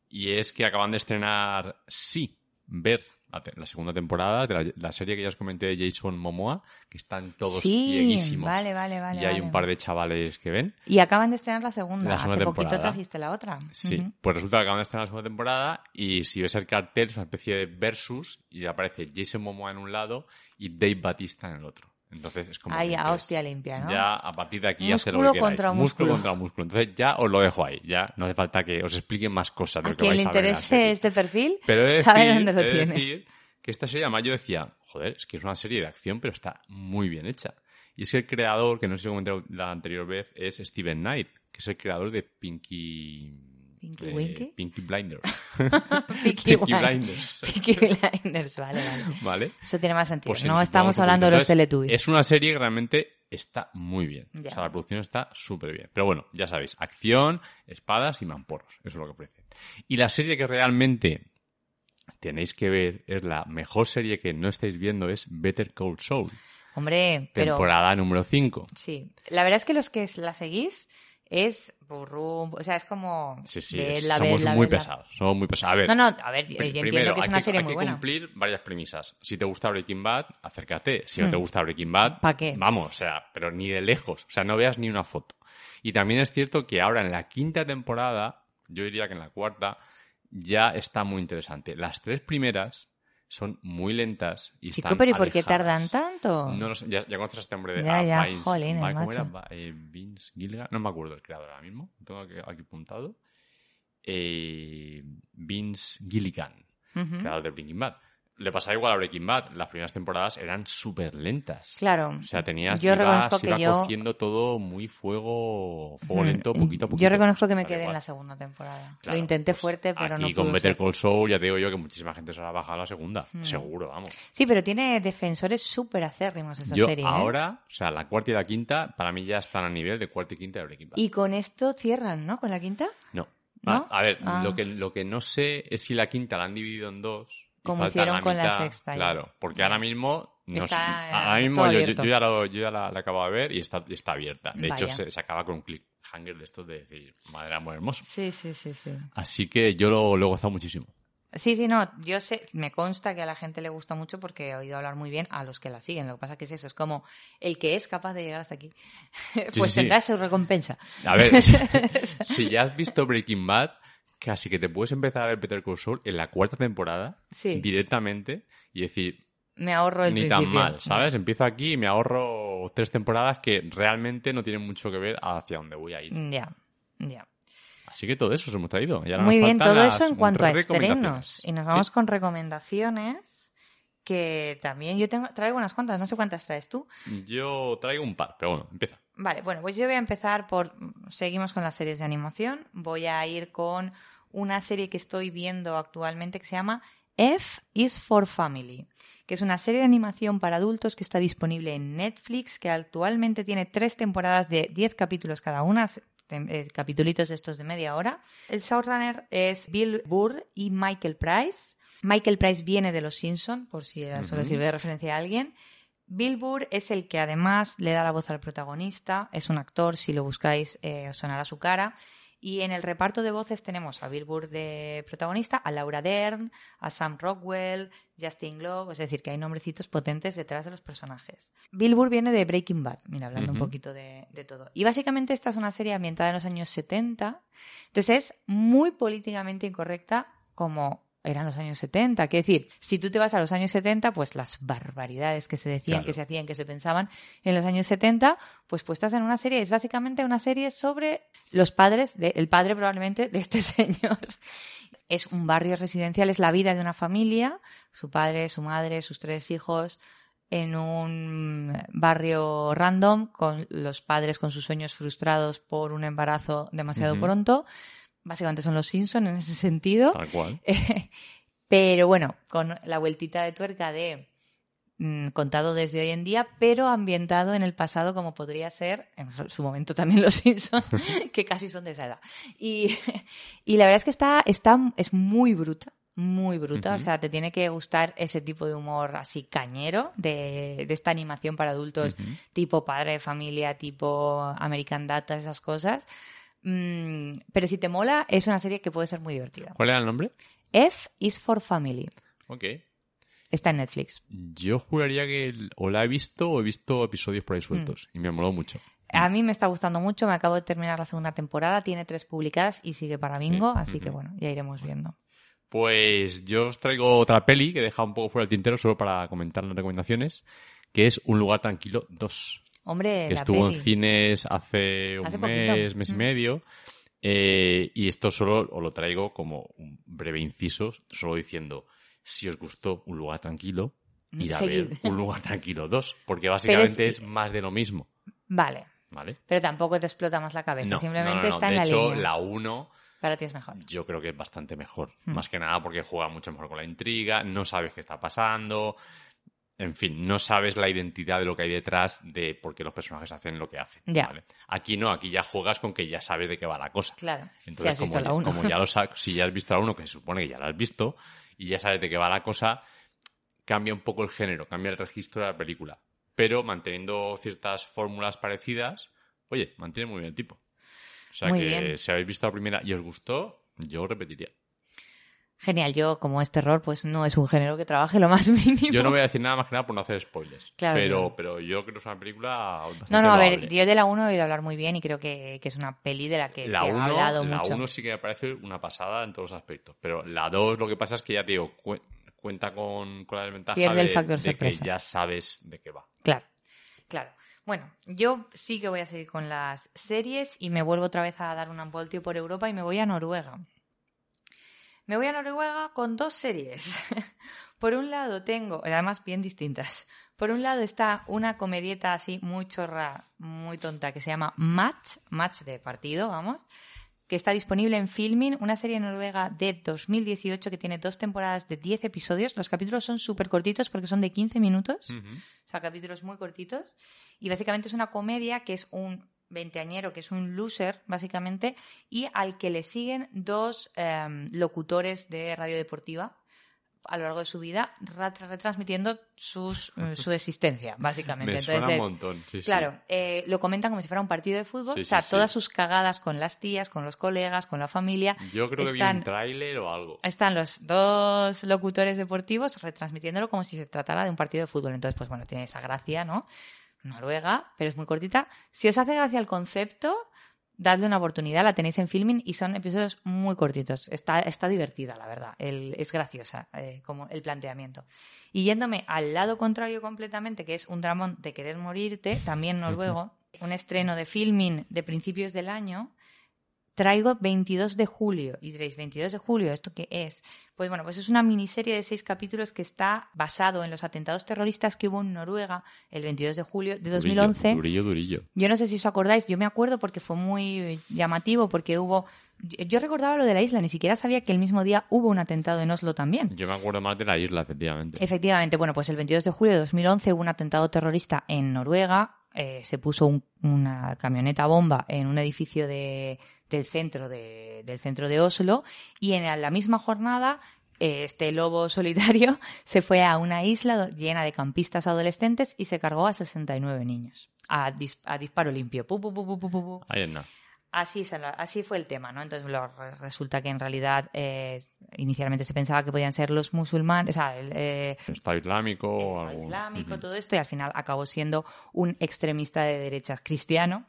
y es que acaban de estrenar Sí, ver la, segunda temporada de la, la serie que ya os comenté de Jason Momoa, que están todos sí, cieguísimos. vale, vale, vale. y hay vale. un par de chavales que ven. Y acaban de estrenar la segunda. La segunda Hace poquito temporada. trajiste la otra. Sí, pues resulta que acaban de estrenar la segunda temporada y si ves el cartel es una especie de versus y aparece Jason Momoa en un lado y Dave Batista en el otro. Entonces es como... Ahí, a hostia limpia, ¿no? Ya a partir de aquí Músculo hace lo que queráis. contra músculo músculo. contra músculo. Entonces ya os lo dejo ahí. Ya no hace falta que os expliquen más cosas de lo que le vais a ver serie. interese este perfil, Pero de sabe decir, dónde lo de tiene. decir que esta serie, además, yo decía, joder, es que es una serie de acción, pero está muy bien hecha. Y es que el creador, que no sé si comenté la anterior vez, es Steven Knight, que es el creador de Pinky... ¿Pinky eh, Winky? Pinky Blinders. Pinky Blind- Blinders. Peaky Blinders, vale, vale. ¿Vale? Eso tiene más sentido. Pues no estamos hablando de los Teletubbies. Es una serie que realmente está muy bien. Ya. O sea, la producción está súper bien. Pero bueno, ya sabéis, acción, espadas y mamporros. Eso es lo que ofrece. Y la serie que realmente tenéis que ver, es la mejor serie que no estáis viendo, es Better Call Saul. Hombre, pero... Temporada número 5. Sí. La verdad es que los que la seguís es burrum, o sea, es como... Sí, sí, somos muy pesados. Somos muy pesados. A ver, No, no, a ver, yo Pri- entiendo Primero, que es hay que, serie hay muy que buena. cumplir varias premisas. Si te gusta Breaking Bad, acércate. Si no Hmm. te gusta Breaking Bad, ¿Pa qué? vamos, o sea, pero ni de lejos. O sea, no veas ni una foto. Y también es cierto que ahora en la quinta temporada, yo diría que en la cuarta, ya está muy interesante. Las tres primeras son muy lentas y Chico, están pero ¿y por qué tardan tanto? No lo sé, ya, ya conoces a este hombre de Ya, ah, ya, Vince- ¿cómo macho. era? Va- eh, Vince Gilligan, no me acuerdo el creador ahora mismo, lo tengo aquí, aquí apuntado. Eh, Vince Gilligan, creador de Breaking Bad. Le pasaba igual a Breaking Bad, las primeras temporadas eran súper lentas. Claro. O sea, tenías, Yo iba, reconozco se que yo- cogiendo todo muy fuego, fuego lento, poquito a poquito. Yo reconozco que me quedé en la segunda temporada. Claro, Lo intenté pues fuerte, pero aquí no con pudo Better. Call Saul ya te digo yo que muchísima gente se la ha bajado a la segunda. Mm. Seguro, vamos. Sí, pero tiene defensores súper acérrimos esa Yo serie. ¿eh? ahora, o sea, la cuarta y la quinta, para mí ya están a nivel de cuarta y quinta de Breaking Bad. Y con esto cierran, ¿no? Con la quinta. No. ¿No? A, a ver, Ah. lo, que, lo que no sé es si la quinta la han dividido en dos. Como hicieron la con la mitad. sexta ya. Claro, porque ahora mismo. No Está, sé, eh, ahora mismo yo, yo- ya, lo- yo ya la, la acabo de ver y está, está abierta. De hecho, Vaya. se, se acaba con un cliffhanger de estos de decir, madre amor hermoso. Sí, sí, sí, sí. Así que yo lo, lo he gozado muchísimo. Sí, sí, no, yo sé, me consta que a la gente le gusta mucho porque he oído hablar muy bien a los que la siguen. Lo que pasa que es eso, es como el que es capaz de llegar hasta aquí, pues sí, sí. tendrá su recompensa. A ver, si ya has visto Breaking Bad, casi que te puedes empezar a ver Peter Saul en la cuarta temporada Sí. directamente y decir, Me ahorro el ni tan mal, ¿sabes? Empiezo aquí y me ahorro tres temporadas que realmente no tienen mucho que ver hacia dónde voy a ir. Ya, ya. Así que todo eso os hemos traído. Muy bien, todo eso en cuanto a estrenos. Y nos vamos Sí. con recomendaciones que también yo tengo, traigo unas cuantas, no sé cuántas traes tú. Yo traigo un par, pero bueno, empieza. Vale, bueno, pues yo voy a empezar por. Seguimos con las series de animación. Voy a ir con una serie que estoy viendo actualmente que se llama F is for Family, que es una serie de animación para adultos que está disponible en Netflix, que actualmente tiene tres temporadas de 10 capítulos cada una, eh, capitulitos de estos de media hora. El showrunner es Bill Burr y Michael Price. Michael Price viene de Los Simpson, por si eso le sirve de referencia a alguien. Bill Burr es el que además le da la voz al protagonista, es un actor, si lo buscáis eh, os sonará su cara. Y en el reparto de voces tenemos a Bill Burr de protagonista, a Laura Dern, a Sam Rockwell, Justin Globe, es decir, que hay nombrecitos potentes detrás de los personajes. Bill Burr viene de Breaking Bad, mira, hablando un poquito de, de todo. Y básicamente esta es una serie ambientada en los años 70, entonces es muy políticamente incorrecta como eran los años 70. Quiero decir, si tú te vas a los años 70, pues las barbaridades que se decían, Claro. que se hacían, que se pensaban en los años 70, pues puestas en una serie. Es básicamente una serie sobre los padres, de, el padre probablemente de este señor. Es un barrio residencial, es la vida de una familia, su padre, su madre, sus tres hijos, en un barrio random, con los padres con sus sueños frustrados por un embarazo demasiado pronto. Básicamente son los Simpson en ese sentido. Tal cual. pero bueno, con la vueltita de tuerca de mm, contado desde hoy en día, pero ambientado en el pasado como podría ser, en su- momento también los Simpsons, que casi son de esa edad. Y, y la verdad es que está, está, es muy bruta, muy bruta, o Ujú. sea, te tiene que gustar ese tipo de humor así cañero, de, de esta animación para adultos Ujú. tipo padre de familia, tipo American Data, esas cosas. Mm, pero si te mola, es una serie que puede ser muy divertida. ¿Cuál era el nombre? F is for Family. Ok. Está en Netflix. Yo juraría que el- o la he visto o he visto episodios por ahí sueltos y me moló mucho. A mí me está gustando mucho, me acabo de terminar la segunda temporada, tiene tres publicadas y sigue para bingo, así que bueno, ya iremos viendo. Pues yo os traigo otra peli que he dejado un poco fuera del tintero solo para comentar las recomendaciones, que es Un lugar tranquilo 2, Hombre, que la estuvo peli. en cines hace un Hace mes, poquito. mes y Mm. medio. Eh, y esto solo os lo traigo como un breve inciso, solo diciendo, si os gustó Un lugar tranquilo, ir a Seguid. ver Un lugar tranquilo 2, porque básicamente es- es... más de lo mismo, Vale, ¿vale? pero tampoco te explota más la cabeza, No, simplemente no, no, no. está de en la hecho, línea. la 1 Para ti es mejor. yo creo que es bastante mejor. Hmm. Más que nada porque juega mucho mejor con la intriga, no sabes qué está pasando. En fin, no sabes la identidad de lo que hay detrás de por qué los personajes hacen lo que hacen. Ya. ¿vale? Aquí no, aquí ya juegas con que ya sabes de qué va la cosa. Claro, si Entonces, has como, visto la ya, 1. como ya lo sabes, si ya has visto la 1, que se supone que ya la has visto, y ya sabes de qué va la cosa, cambia un poco el género, cambia el registro de la película. Pero manteniendo ciertas fórmulas parecidas, oye, mantiene muy bien el tipo. O sea Muy que bien. si habéis visto la primera y os gustó, yo repetiría. Genial, yo como es terror, pues no es un género que trabaje lo más mínimo. Yo no voy a decir nada más que nada por no hacer spoilers. Claro, pero, pero yo creo que es una película No, no, a ver, yo de la 1 he oído hablar muy bien y creo que, que es una peli de la que la se ha 1 hablado la mucho. uno sí que me parece una pasada en todos los aspectos. Pero la 2 lo que pasa es que ya te digo, cu- cuenta con, con la desventaja Pierde de, el factor de que ya sabes de qué va. Claro, claro. Bueno, yo sí que voy a seguir con las series y me vuelvo otra vez a dar un voltio por Europa y me voy a Noruega. Me voy a Noruega con dos series. Por un lado tengo, además bien distintas. Por un lado está una comedieta así muy chorra, muy tonta, que se llama Match, Match de partido, vamos, que está disponible en Filmin, una serie noruega de 2018 que tiene dos temporadas de 10 episodios. Los capítulos son súper cortitos porque son de 15 minutos. O sea, capítulos muy cortitos. Y básicamente es una comedia que es un veinteañero, que es un loser, básicamente, y al que le siguen dos em, locutores de radio deportiva a lo largo de su vida, ra- retransmitiendo sus, eh, su existencia, básicamente. Me Entonces, suena un es- montón. sí, sí. Claro, eh, lo comentan como si fuera un partido de fútbol, Sí, o sea, todas sus cagadas con las tías, con los colegas, con la familia. Yo creo que vi un tráiler o algo. Están los dos locutores deportivos retransmitiéndolo como si se tratara de un partido de fútbol. Entonces, pues bueno, tiene esa gracia, ¿no? Noruega, pero es muy cortita. Si os hace gracia el concepto, dadle una oportunidad, la tenéis en filming y son episodios muy cortitos. Está, está divertida, la verdad. El- es graciosa eh, como el planteamiento. Y yéndome al lado contrario completamente, que es un dramón de querer morirte, también noruego, un estreno de filming de principios del año, traigo 22 de julio. Y diréis, 22 de julio, ¿esto qué es? Pues bueno, pues es una miniserie de seis capítulos que está basado en los atentados terroristas que hubo en Noruega el 22 de julio de 2011. Durillo, durillo, durillo. Yo no sé si os acordáis, yo me acuerdo porque fue muy llamativo, porque hubo... Yo recordaba lo de la isla, ni siquiera sabía que el mismo día hubo un atentado en Oslo también. Yo me acuerdo más de la isla, efectivamente. Efectivamente, bueno, pues el 22 de julio de 2011 hubo un atentado terrorista en Noruega. eh, se puso un- una camioneta bomba en un edificio de- del, centro de, del centro de Oslo y en la misma jornada eh, este lobo solitario se fue a una isla llena de campistas adolescentes y se cargó a 69 niños. A, dis- a disparo limpio. Pu, pu, pu. Ahí nada. Así, se lo- así fue el tema, ¿no? Entonces lo- re- resulta que en realidad eh, inicialmente se pensaba que podían ser los musulmanes, o sea, el, eh, Estado islámico el Estado algún... islámico, Ujú. todo esto, y al final acabó siendo un extremista de derechas cristiano.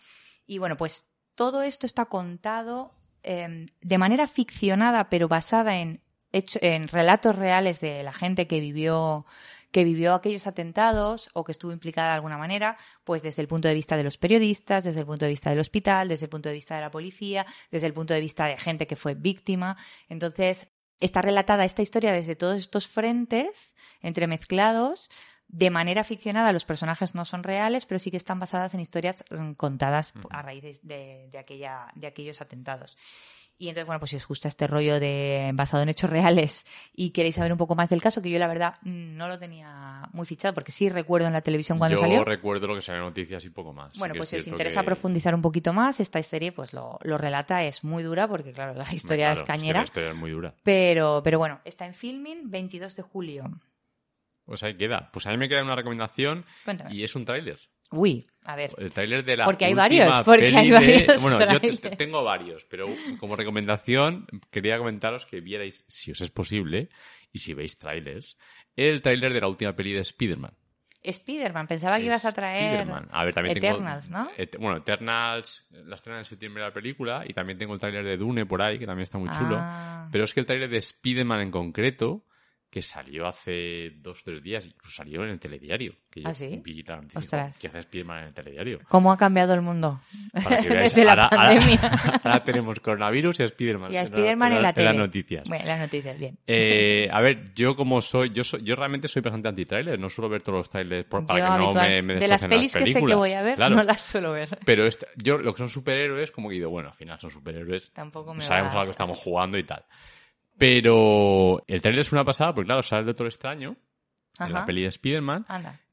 Y bueno, pues todo esto está contado eh, de manera ficcionada, pero basada en, en relatos reales de la gente que vivió que vivió aquellos atentados o que estuvo implicada de alguna manera, pues desde el punto de vista de los periodistas, desde el punto de vista del hospital, desde el punto de vista de la policía, desde el punto de vista de gente que fue víctima. Entonces, está relatada esta historia desde todos estos frentes entremezclados. De manera ficcionada, los personajes no son reales, pero sí que están basadas en historias mm, contadas a raíz de, de- de aquella, de aquellos atentados. Y entonces, bueno, pues si os gusta este rollo de basado en hechos reales y queréis saber un poco más del caso, que yo la verdad no lo tenía muy fichado, porque sí recuerdo en la televisión cuando Yo salió. recuerdo lo que salió en noticias y poco más. Bueno, pues es si os interesa que- profundizar un poquito más, esta serie pues lo, lo relata, es muy dura, porque claro, la historia Claro, es que cañera. la historia es muy dura. Pero, pero bueno, está en filming 22 de julio. Pues ahí queda. Pues a mí me queda una recomendación Cuéntame. y es un tráiler. Uy, a ver. El tráiler de la Porque hay varios, porque peli hay de- varios Bueno, yo tengo varios, pero como recomendación quería comentaros que vierais, si os es posible, y si veis trailers, el tráiler de la última peli de Spider-Man. Spider-Man, pensaba que ibas a traer Spider-Man. A ver, también Eternals, tengo, ¿no? Et- bueno, Eternals, la estrena en septiembre la película, y también tengo el tráiler de Dune por ahí, que también está muy chulo. Ah. Pero es que el tráiler de Spider-Man en concreto, que salió hace dos o tres días, incluso salió en el telediario. Que ¿Ah, sí? vi la noticia, Ostras. ¿Qué hace Spider-Man en el telediario? ¿Cómo ha cambiado el mundo? Para que veáis, Desde la ahora, ahora- pandemia. ahora tenemos coronavirus y a Spider-Man. y a en la- Spider-Man en la tele. las noticias. Bueno, las noticias, bien. Eh, a ver, yo como soy, yo soy, yo realmente soy bastante anti-trailer, no suelo ver todos los trailers por- para Yo que no me, me de las pelis que sé que voy a ver, Claro. no las suelo ver. Pero este- yo, lo que son superhéroes, como que digo, bueno, al final son superhéroes, Tampoco me sabemos a lo que estamos jugando y tal. Pero el trailer es una pasada, porque claro, sale el Doctor Extraño, en la Ajá. peli de Spider-Man,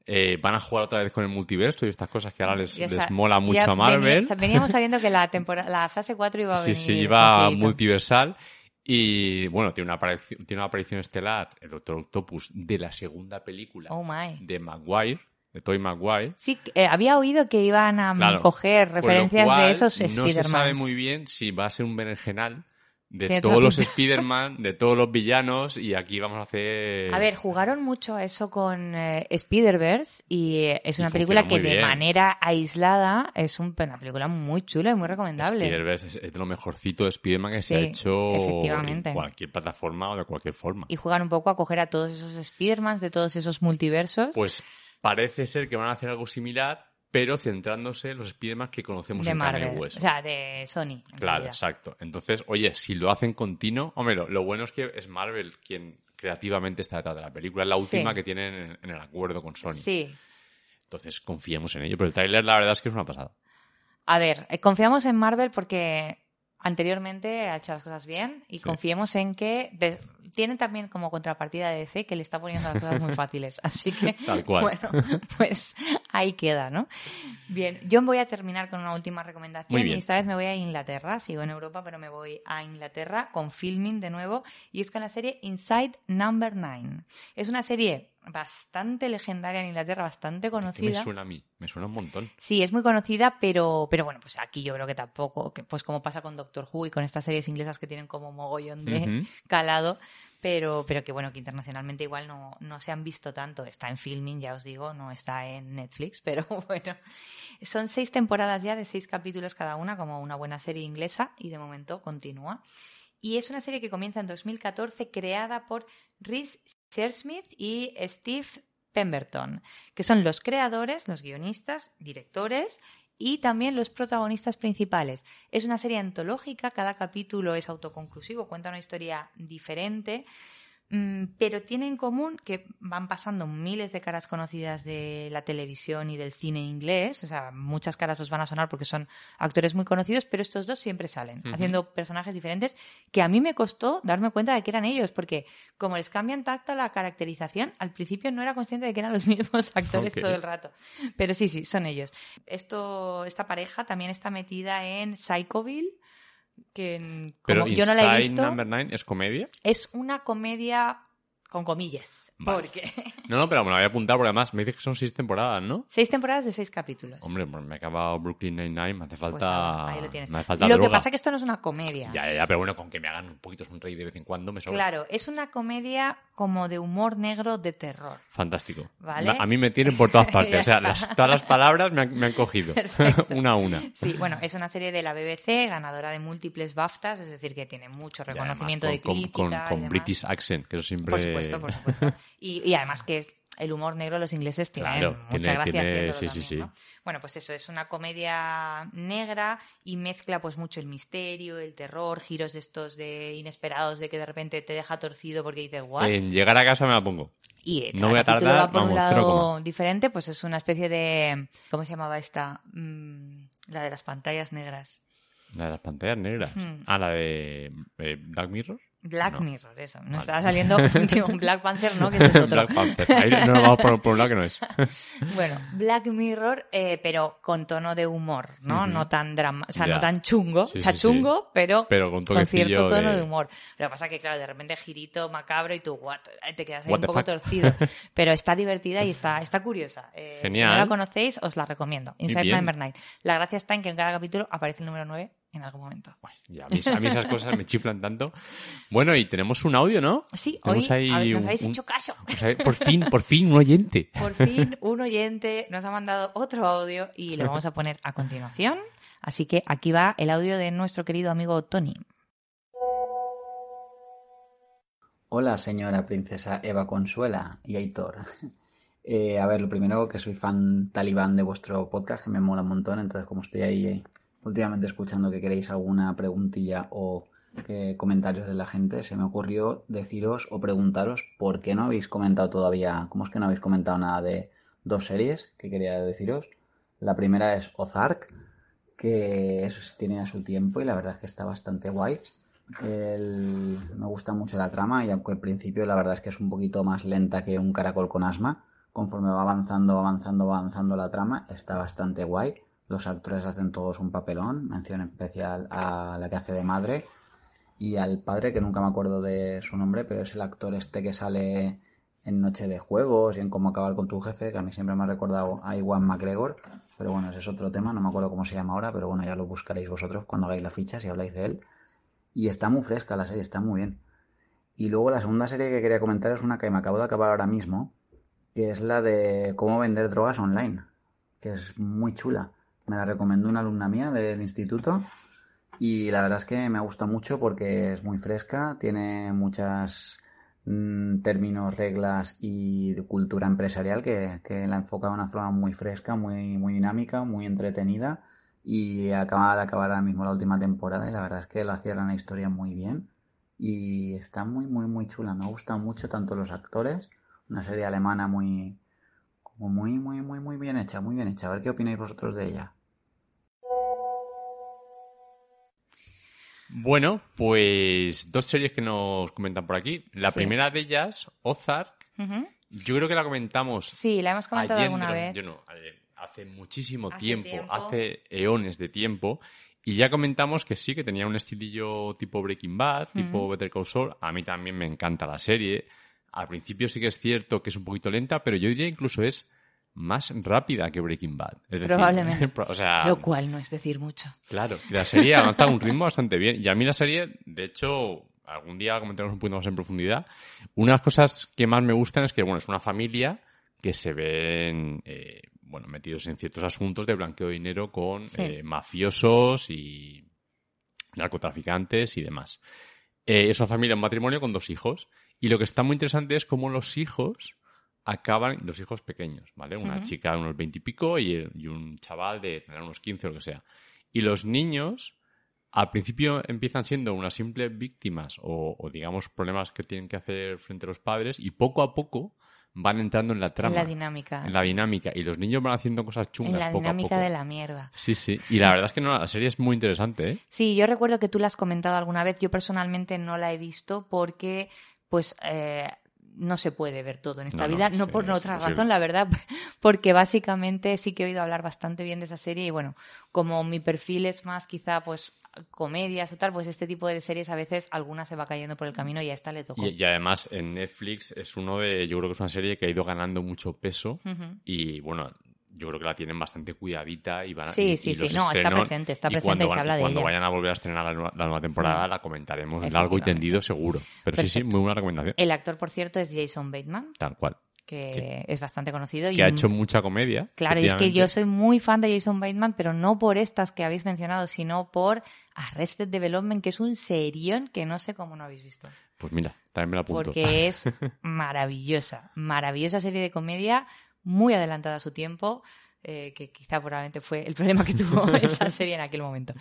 eh, van a jugar otra vez con el multiverso y estas cosas que ahora les, mola mucho a Marvel. Veníamos sabiendo que la temporada, la fase 4 iba a Sí, venir. sí, iba con Kirito. multiversal. Y bueno, tiene una, aparición, tiene una aparición estelar, el Doctor Octopus, de la segunda película Oh de Maguire, de Toy Maguire. Sí, eh, había oído que iban a Claro. coger referencias cual, de esos No Spider-Man. se sabe muy bien si va a ser un berenjenal de todos los. Spider-Man, de todos los villanos, y aquí vamos a hacer... A ver, jugaron mucho a eso con eh, Spider-Verse y eh, es Y una película que de bien. manera aislada es un- una película muy chula y muy recomendable. Spider-Verse es, es de lo mejorcito de Spider-Man que se ha hecho efectivamente. en cualquier plataforma o de cualquier forma. Y juegan un poco a coger a todos esos Spider-Mans de todos esos multiversos Pues parece ser que van a hacer algo similar, pero centrándose en los Spider-Man que conocemos de en Marvel. y O sea, de Sony. en Claro, realidad. exacto. Entonces, oye, si lo hacen continuo, hombre, lo, lo bueno es que es Marvel quien creativamente está detrás de la película. Es la última Sí. que tienen en, en el acuerdo con Sony. Sí. Entonces, confiemos en ello. Pero el tráiler, la verdad es que es una pasada. A ver, eh, confiamos en Marvel porque anteriormente ha hecho las cosas bien y Sí. confiemos en que de- tiene también como contrapartida de DC que le está poniendo las cosas muy fáciles. Así que, Tal cual. bueno, pues ahí queda, ¿no? Bien, yo voy a terminar con una última recomendación y esta vez me voy a Inglaterra. Sigo en Europa, pero me voy a Inglaterra con filming de nuevo y es con la serie Inside Number 9. Es una serie bastante legendaria en Inglaterra, bastante ¿Qué me conocida. suena a mí? Me suena un montón. Sí, es muy conocida, pero, pero bueno, pues aquí yo creo que tampoco, que, pues como pasa con Doctor Who y con estas series inglesas que tienen como mogollón de calado, pero, pero que bueno, que internacionalmente igual no, no se han visto tanto. Está en filming, ya os digo, no está en Netflix, pero bueno. Son seis temporadas ya de seis capítulos cada una, como una buena serie inglesa, y de momento continúa. Y es una serie que comienza en 2014, creada por Rhys Shersmith y Steve Pemberton, que son los creadores, los guionistas, directores y también los protagonistas principales. Es una serie antológica, cada capítulo es autoconclusivo, cuenta una historia diferente, pero tiene en común que van pasando miles de caras conocidas de la televisión y del cine inglés, o sea, muchas caras os van a sonar porque son actores muy conocidos, pero estos dos siempre salen, Ujú. haciendo personajes diferentes, que a mí me costó darme cuenta de que eran ellos, porque como les cambian tanto la caracterización, al principio no era consciente de que eran los mismos actores todo el rato. Pero sí, sí, son ellos. Esto, esta pareja también está metida en Psychoville, que en- Pero como yo no la he visto, Number 9 es comedia. es una comedia con comillas. Vale. No, no, pero me lo voy a apuntar porque además me dices que son seis temporadas, ¿no? seis temporadas de seis capítulos. Hombre, pues me he acabado Brooklyn Nine-Nine, me hace Pues falta... nada, ahí lo tienes. Me hace falta Lo que pasa es que esto no es una comedia. Ya, ya, ya, pero bueno, con que me hagan un poquito sonreír de vez en cuando me sobra. Claro, es una comedia como de humor negro de terror. Fantástico. Vale. A mí me tienen por todas partes. O sea, las- todas las palabras me han, me han cogido. Una a una. Sí, bueno, es una serie de la BBC, ganadora de múltiples BAFTAs, es decir, que tiene mucho además reconocimiento con, de crítica. con- y con demás. British accent, que eso siempre... Por supuesto, por supuesto. Y, y además que el humor negro los ingleses tienen Claro, mucha tiene- gracia tiene- haciéndolo sí, sí, también, sí. ¿no? Bueno, pues eso, es una comedia negra y mezcla pues mucho el misterio, el terror, giros de estos de inesperados de que de repente te deja torcido porque dices, ¿what? En llegar a casa me la pongo. Y No voy a tardar, va por un vamos, lado coma. diferente, pues es una especie de... ¿Cómo se llamaba esta? Mm, la de las pantallas negras. La de las pantallas negras. Hmm. Ah, la de eh, Black Mirror. Black No. Mirror, eso. No Vale. estaba saliendo un Black Panther, ¿no? Que ese es otro. Black Panther. Ahí no nos vamos por, por un lado que no es. Bueno, Black Mirror, eh, pero con tono de humor, ¿no? No tan drama, o sea, Ya. no tan chungo, Sí, o sea, sí, sí. chungo, pero, Pero con con cierto tono de... de- humor. Lo que pasa es que, claro, de repente girito macabro y tú, what, Eh, te quedas ahí What un poco fuck. torcido. Pero está divertida y está, está curiosa. Eh, Si Genial. no la conocéis, os la recomiendo. Inside. Number 9. La gracia está en que en cada capítulo aparece el número 9 en algún momento. Bueno, ya, a, mí, a mí esas cosas me chiflan tanto. Bueno, y tenemos un audio, ¿no? Sí, hoy Tenemos ahí a ver, nos un- habéis un- hecho caso. Por fin, por fin, un oyente. Por fin, un oyente nos ha mandado otro audio y lo vamos a poner a continuación. Así que aquí va el audio de nuestro querido amigo Tony. Hola, señora princesa Eva Consuela y Aitor. Eh, a ver, lo primero que soy fan talibán de vuestro podcast, que me mola un montón, entonces como estoy ahí eh, últimamente escuchando que queréis alguna preguntilla o que comentarios de la gente, se me ocurrió deciros o preguntaros por qué no habéis comentado todavía, cómo es que no habéis comentado nada de dos series que quería deciros. La primera es Ozark, que eso tiene a su tiempo y la verdad es que está bastante guay. Me gusta mucho la trama y aunque al principio la verdad es que es un poquito más lenta que un caracol con asma, conforme va avanzando, va avanzando, va avanzando la trama, está bastante guay. Los actores hacen todos un papelón, mención especial a la que hace de madre y al padre, que nunca me acuerdo de su nombre, pero es el actor este que sale en Noche de Juegos y en Cómo acabar con tu jefe, que a mí siempre me ha recordado a Iwan McGregor, pero bueno, ese es otro tema, no me acuerdo cómo se llama ahora, pero bueno, ya lo buscaréis vosotros cuando hagáis la ficha, si habláis de él. Y está muy fresca la serie, está muy bien. Y luego la segunda serie que quería comentar es una que me acabo de acabar ahora mismo, que es la de cómo vender drogas online, que es muy chula. Me la recomendó una alumna mía del instituto y la verdad es que me gusta mucho porque es muy fresca, tiene muchas mm, términos, reglas y cultura empresarial que, la enfoca de una forma muy fresca, muy, muy dinámica, muy entretenida y acaba de acabar ahora mismo la última temporada y la verdad es que la cierran la historia muy bien y está muy muy muy chula, me gusta mucho tanto los actores, una serie alemana muy muy muy muy muy bien hecha, muy bien hecha, a ver qué opináis vosotros de ella. Bueno, pues dos series que nos comentan por aquí. La Sí. primera de ellas, Ozark, yo creo que la comentamos Sí, la hemos comentado ayer, alguna vez. yo no, ayer, hace muchísimo Hace tiempo, tiempo. hace eones de tiempo, y ya comentamos que sí, que tenía un estilillo tipo Breaking Bad, tipo. Better Call Saul. A mí también me encanta la serie. Al principio sí que es cierto que es un poquito lenta, pero yo diría incluso es más rápida que Breaking Bad. Es decir, Probablemente. o sea, Lo cual no es decir mucho. Claro, la serie avanza a un ritmo bastante bien. Y a mí la serie, de hecho, algún día comentaremos un poquito más en profundidad. Una de las cosas que más me gustan es que, bueno, es una familia que se ven, eh, bueno, metidos en ciertos asuntos de blanqueo de dinero con Sí. eh, mafiosos y narcotraficantes y demás. Eh, es una familia, un matrimonio con dos hijos. Y lo que está muy interesante es cómo los hijos acaban, los hijos pequeños, ¿vale? Una chica de unos veintipico y, el- y un chaval de tendrá unos 15 o lo que sea. Y los niños, al principio empiezan siendo unas simples víctimas o, o, digamos problemas que tienen que hacer frente a los padres y poco a poco van entrando en la trama, En la dinámica. en la dinámica. Y los niños van haciendo cosas chungas En la poco a dinámica poco. de la mierda. Sí, sí. Y la verdad es que no, la serie es muy interesante, ¿eh? Sí, yo recuerdo que tú la has comentado alguna vez. Yo personalmente no la he visto porque, pues, eh, no se puede ver todo en esta No, vida. No sí, por otra razón, la verdad, porque básicamente sí que he oído hablar bastante bien de esa serie y bueno, como mi perfil es más quizá, pues, comedias o tal, pues este tipo de series a veces alguna se va cayendo por el camino y a esta le tocó. Y, y además en Netflix es uno de, yo creo que es una serie que ha ido ganando mucho peso y bueno, yo creo que la tienen bastante cuidadita y van a, Sí, y- sí, y sí, los no, está presente, está y presente cuando y se van- habla de cuando ella. vayan a volver a estrenar la nueva, la nueva temporada Mm. la comentaremos largo y tendido seguro. Pero sí, sí, muy buena recomendación. El actor, por cierto, es Jason Bateman, Tal cual. que Sí. es bastante conocido. y Que ha un- hecho mucha comedia. Claro, y es que yo soy muy fan de Jason Bateman, pero no por estas que habéis mencionado, sino por Arrested Development, que es un serión que no sé cómo no habéis visto. Pues mira, también me la apunto. Porque es maravillosa, maravillosa serie de comedia, muy adelantada a su tiempo, eh, que quizá probablemente fue el problema que tuvo esa serie en aquel momento.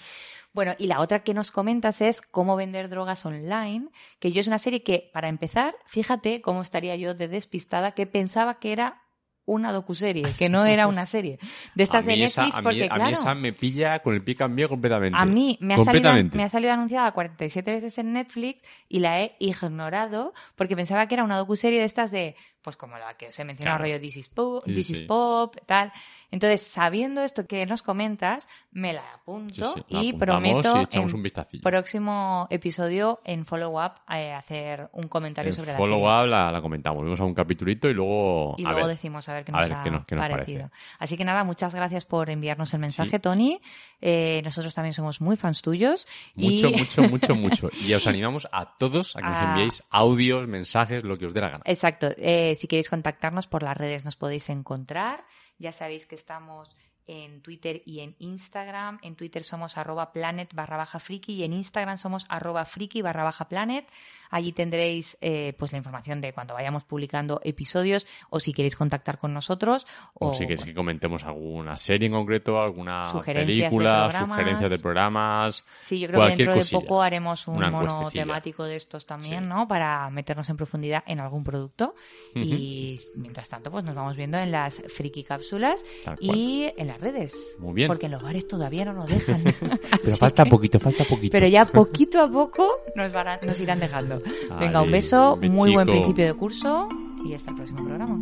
Bueno, y la otra que nos comentas es cómo vender drogas online, que yo es una serie que, para empezar, fíjate cómo estaría yo de despistada, que pensaba que era una docuserie, que no era una serie. De estas de mí esa- Netflix, a mí- porque a mí claro... esa me pilla con el pie cambiado completamente. A mí me ha, salido, me ha salido anunciada 47 veces en Netflix y la he ignorado porque pensaba que era una docuserie de estas de pues como la que os he mencionado, Claro. rollo This is, Pop, Sí, This is sí. Pop, tal. Entonces, sabiendo esto que nos comentas, me la apunto sí, y prometo y en un próximo episodio en follow-up eh, hacer un comentario En sobre la follow serie. up la, la comentamos, vemos a un capitulito y luego Y a luego ver. decimos a ver qué a nos ver ha qué nos- qué nos parecido. parece. Así que nada, muchas gracias por enviarnos el mensaje. Tony. Eh, nosotros también somos muy fans tuyos. Mucho, y... mucho, mucho, mucho. Y os animamos a todos a que nos enviéis audios, mensajes, lo que os dé la gana. Exacto. Eh, si queréis contactarnos por las redes nos podéis encontrar. Ya sabéis que estamos en Twitter y en Instagram. En Twitter somos arroba planet barra baja friki y en Instagram somos arroba friki barra baja planet. Allí tendréis eh, pues la información de cuando vayamos publicando episodios o si queréis contactar con nosotros. O, O, si queréis que comentemos alguna serie en concreto, alguna Sugerencias de película, programas. sugerencias de programas. Sí, yo creo que dentro cosilla. de poco haremos un mono temático de estos también, Sí. ¿no? Para meternos en profundidad en algún producto. Y mientras tanto, pues nos vamos viendo en las friki cápsulas y en las redes. Muy bien. Porque en los bares todavía no nos dejan. Pero falta poquito, falta poquito. Pero ya poquito a poco nos, van nos irán dejando. Venga, un beso, muy buen principio de curso y hasta el próximo programa.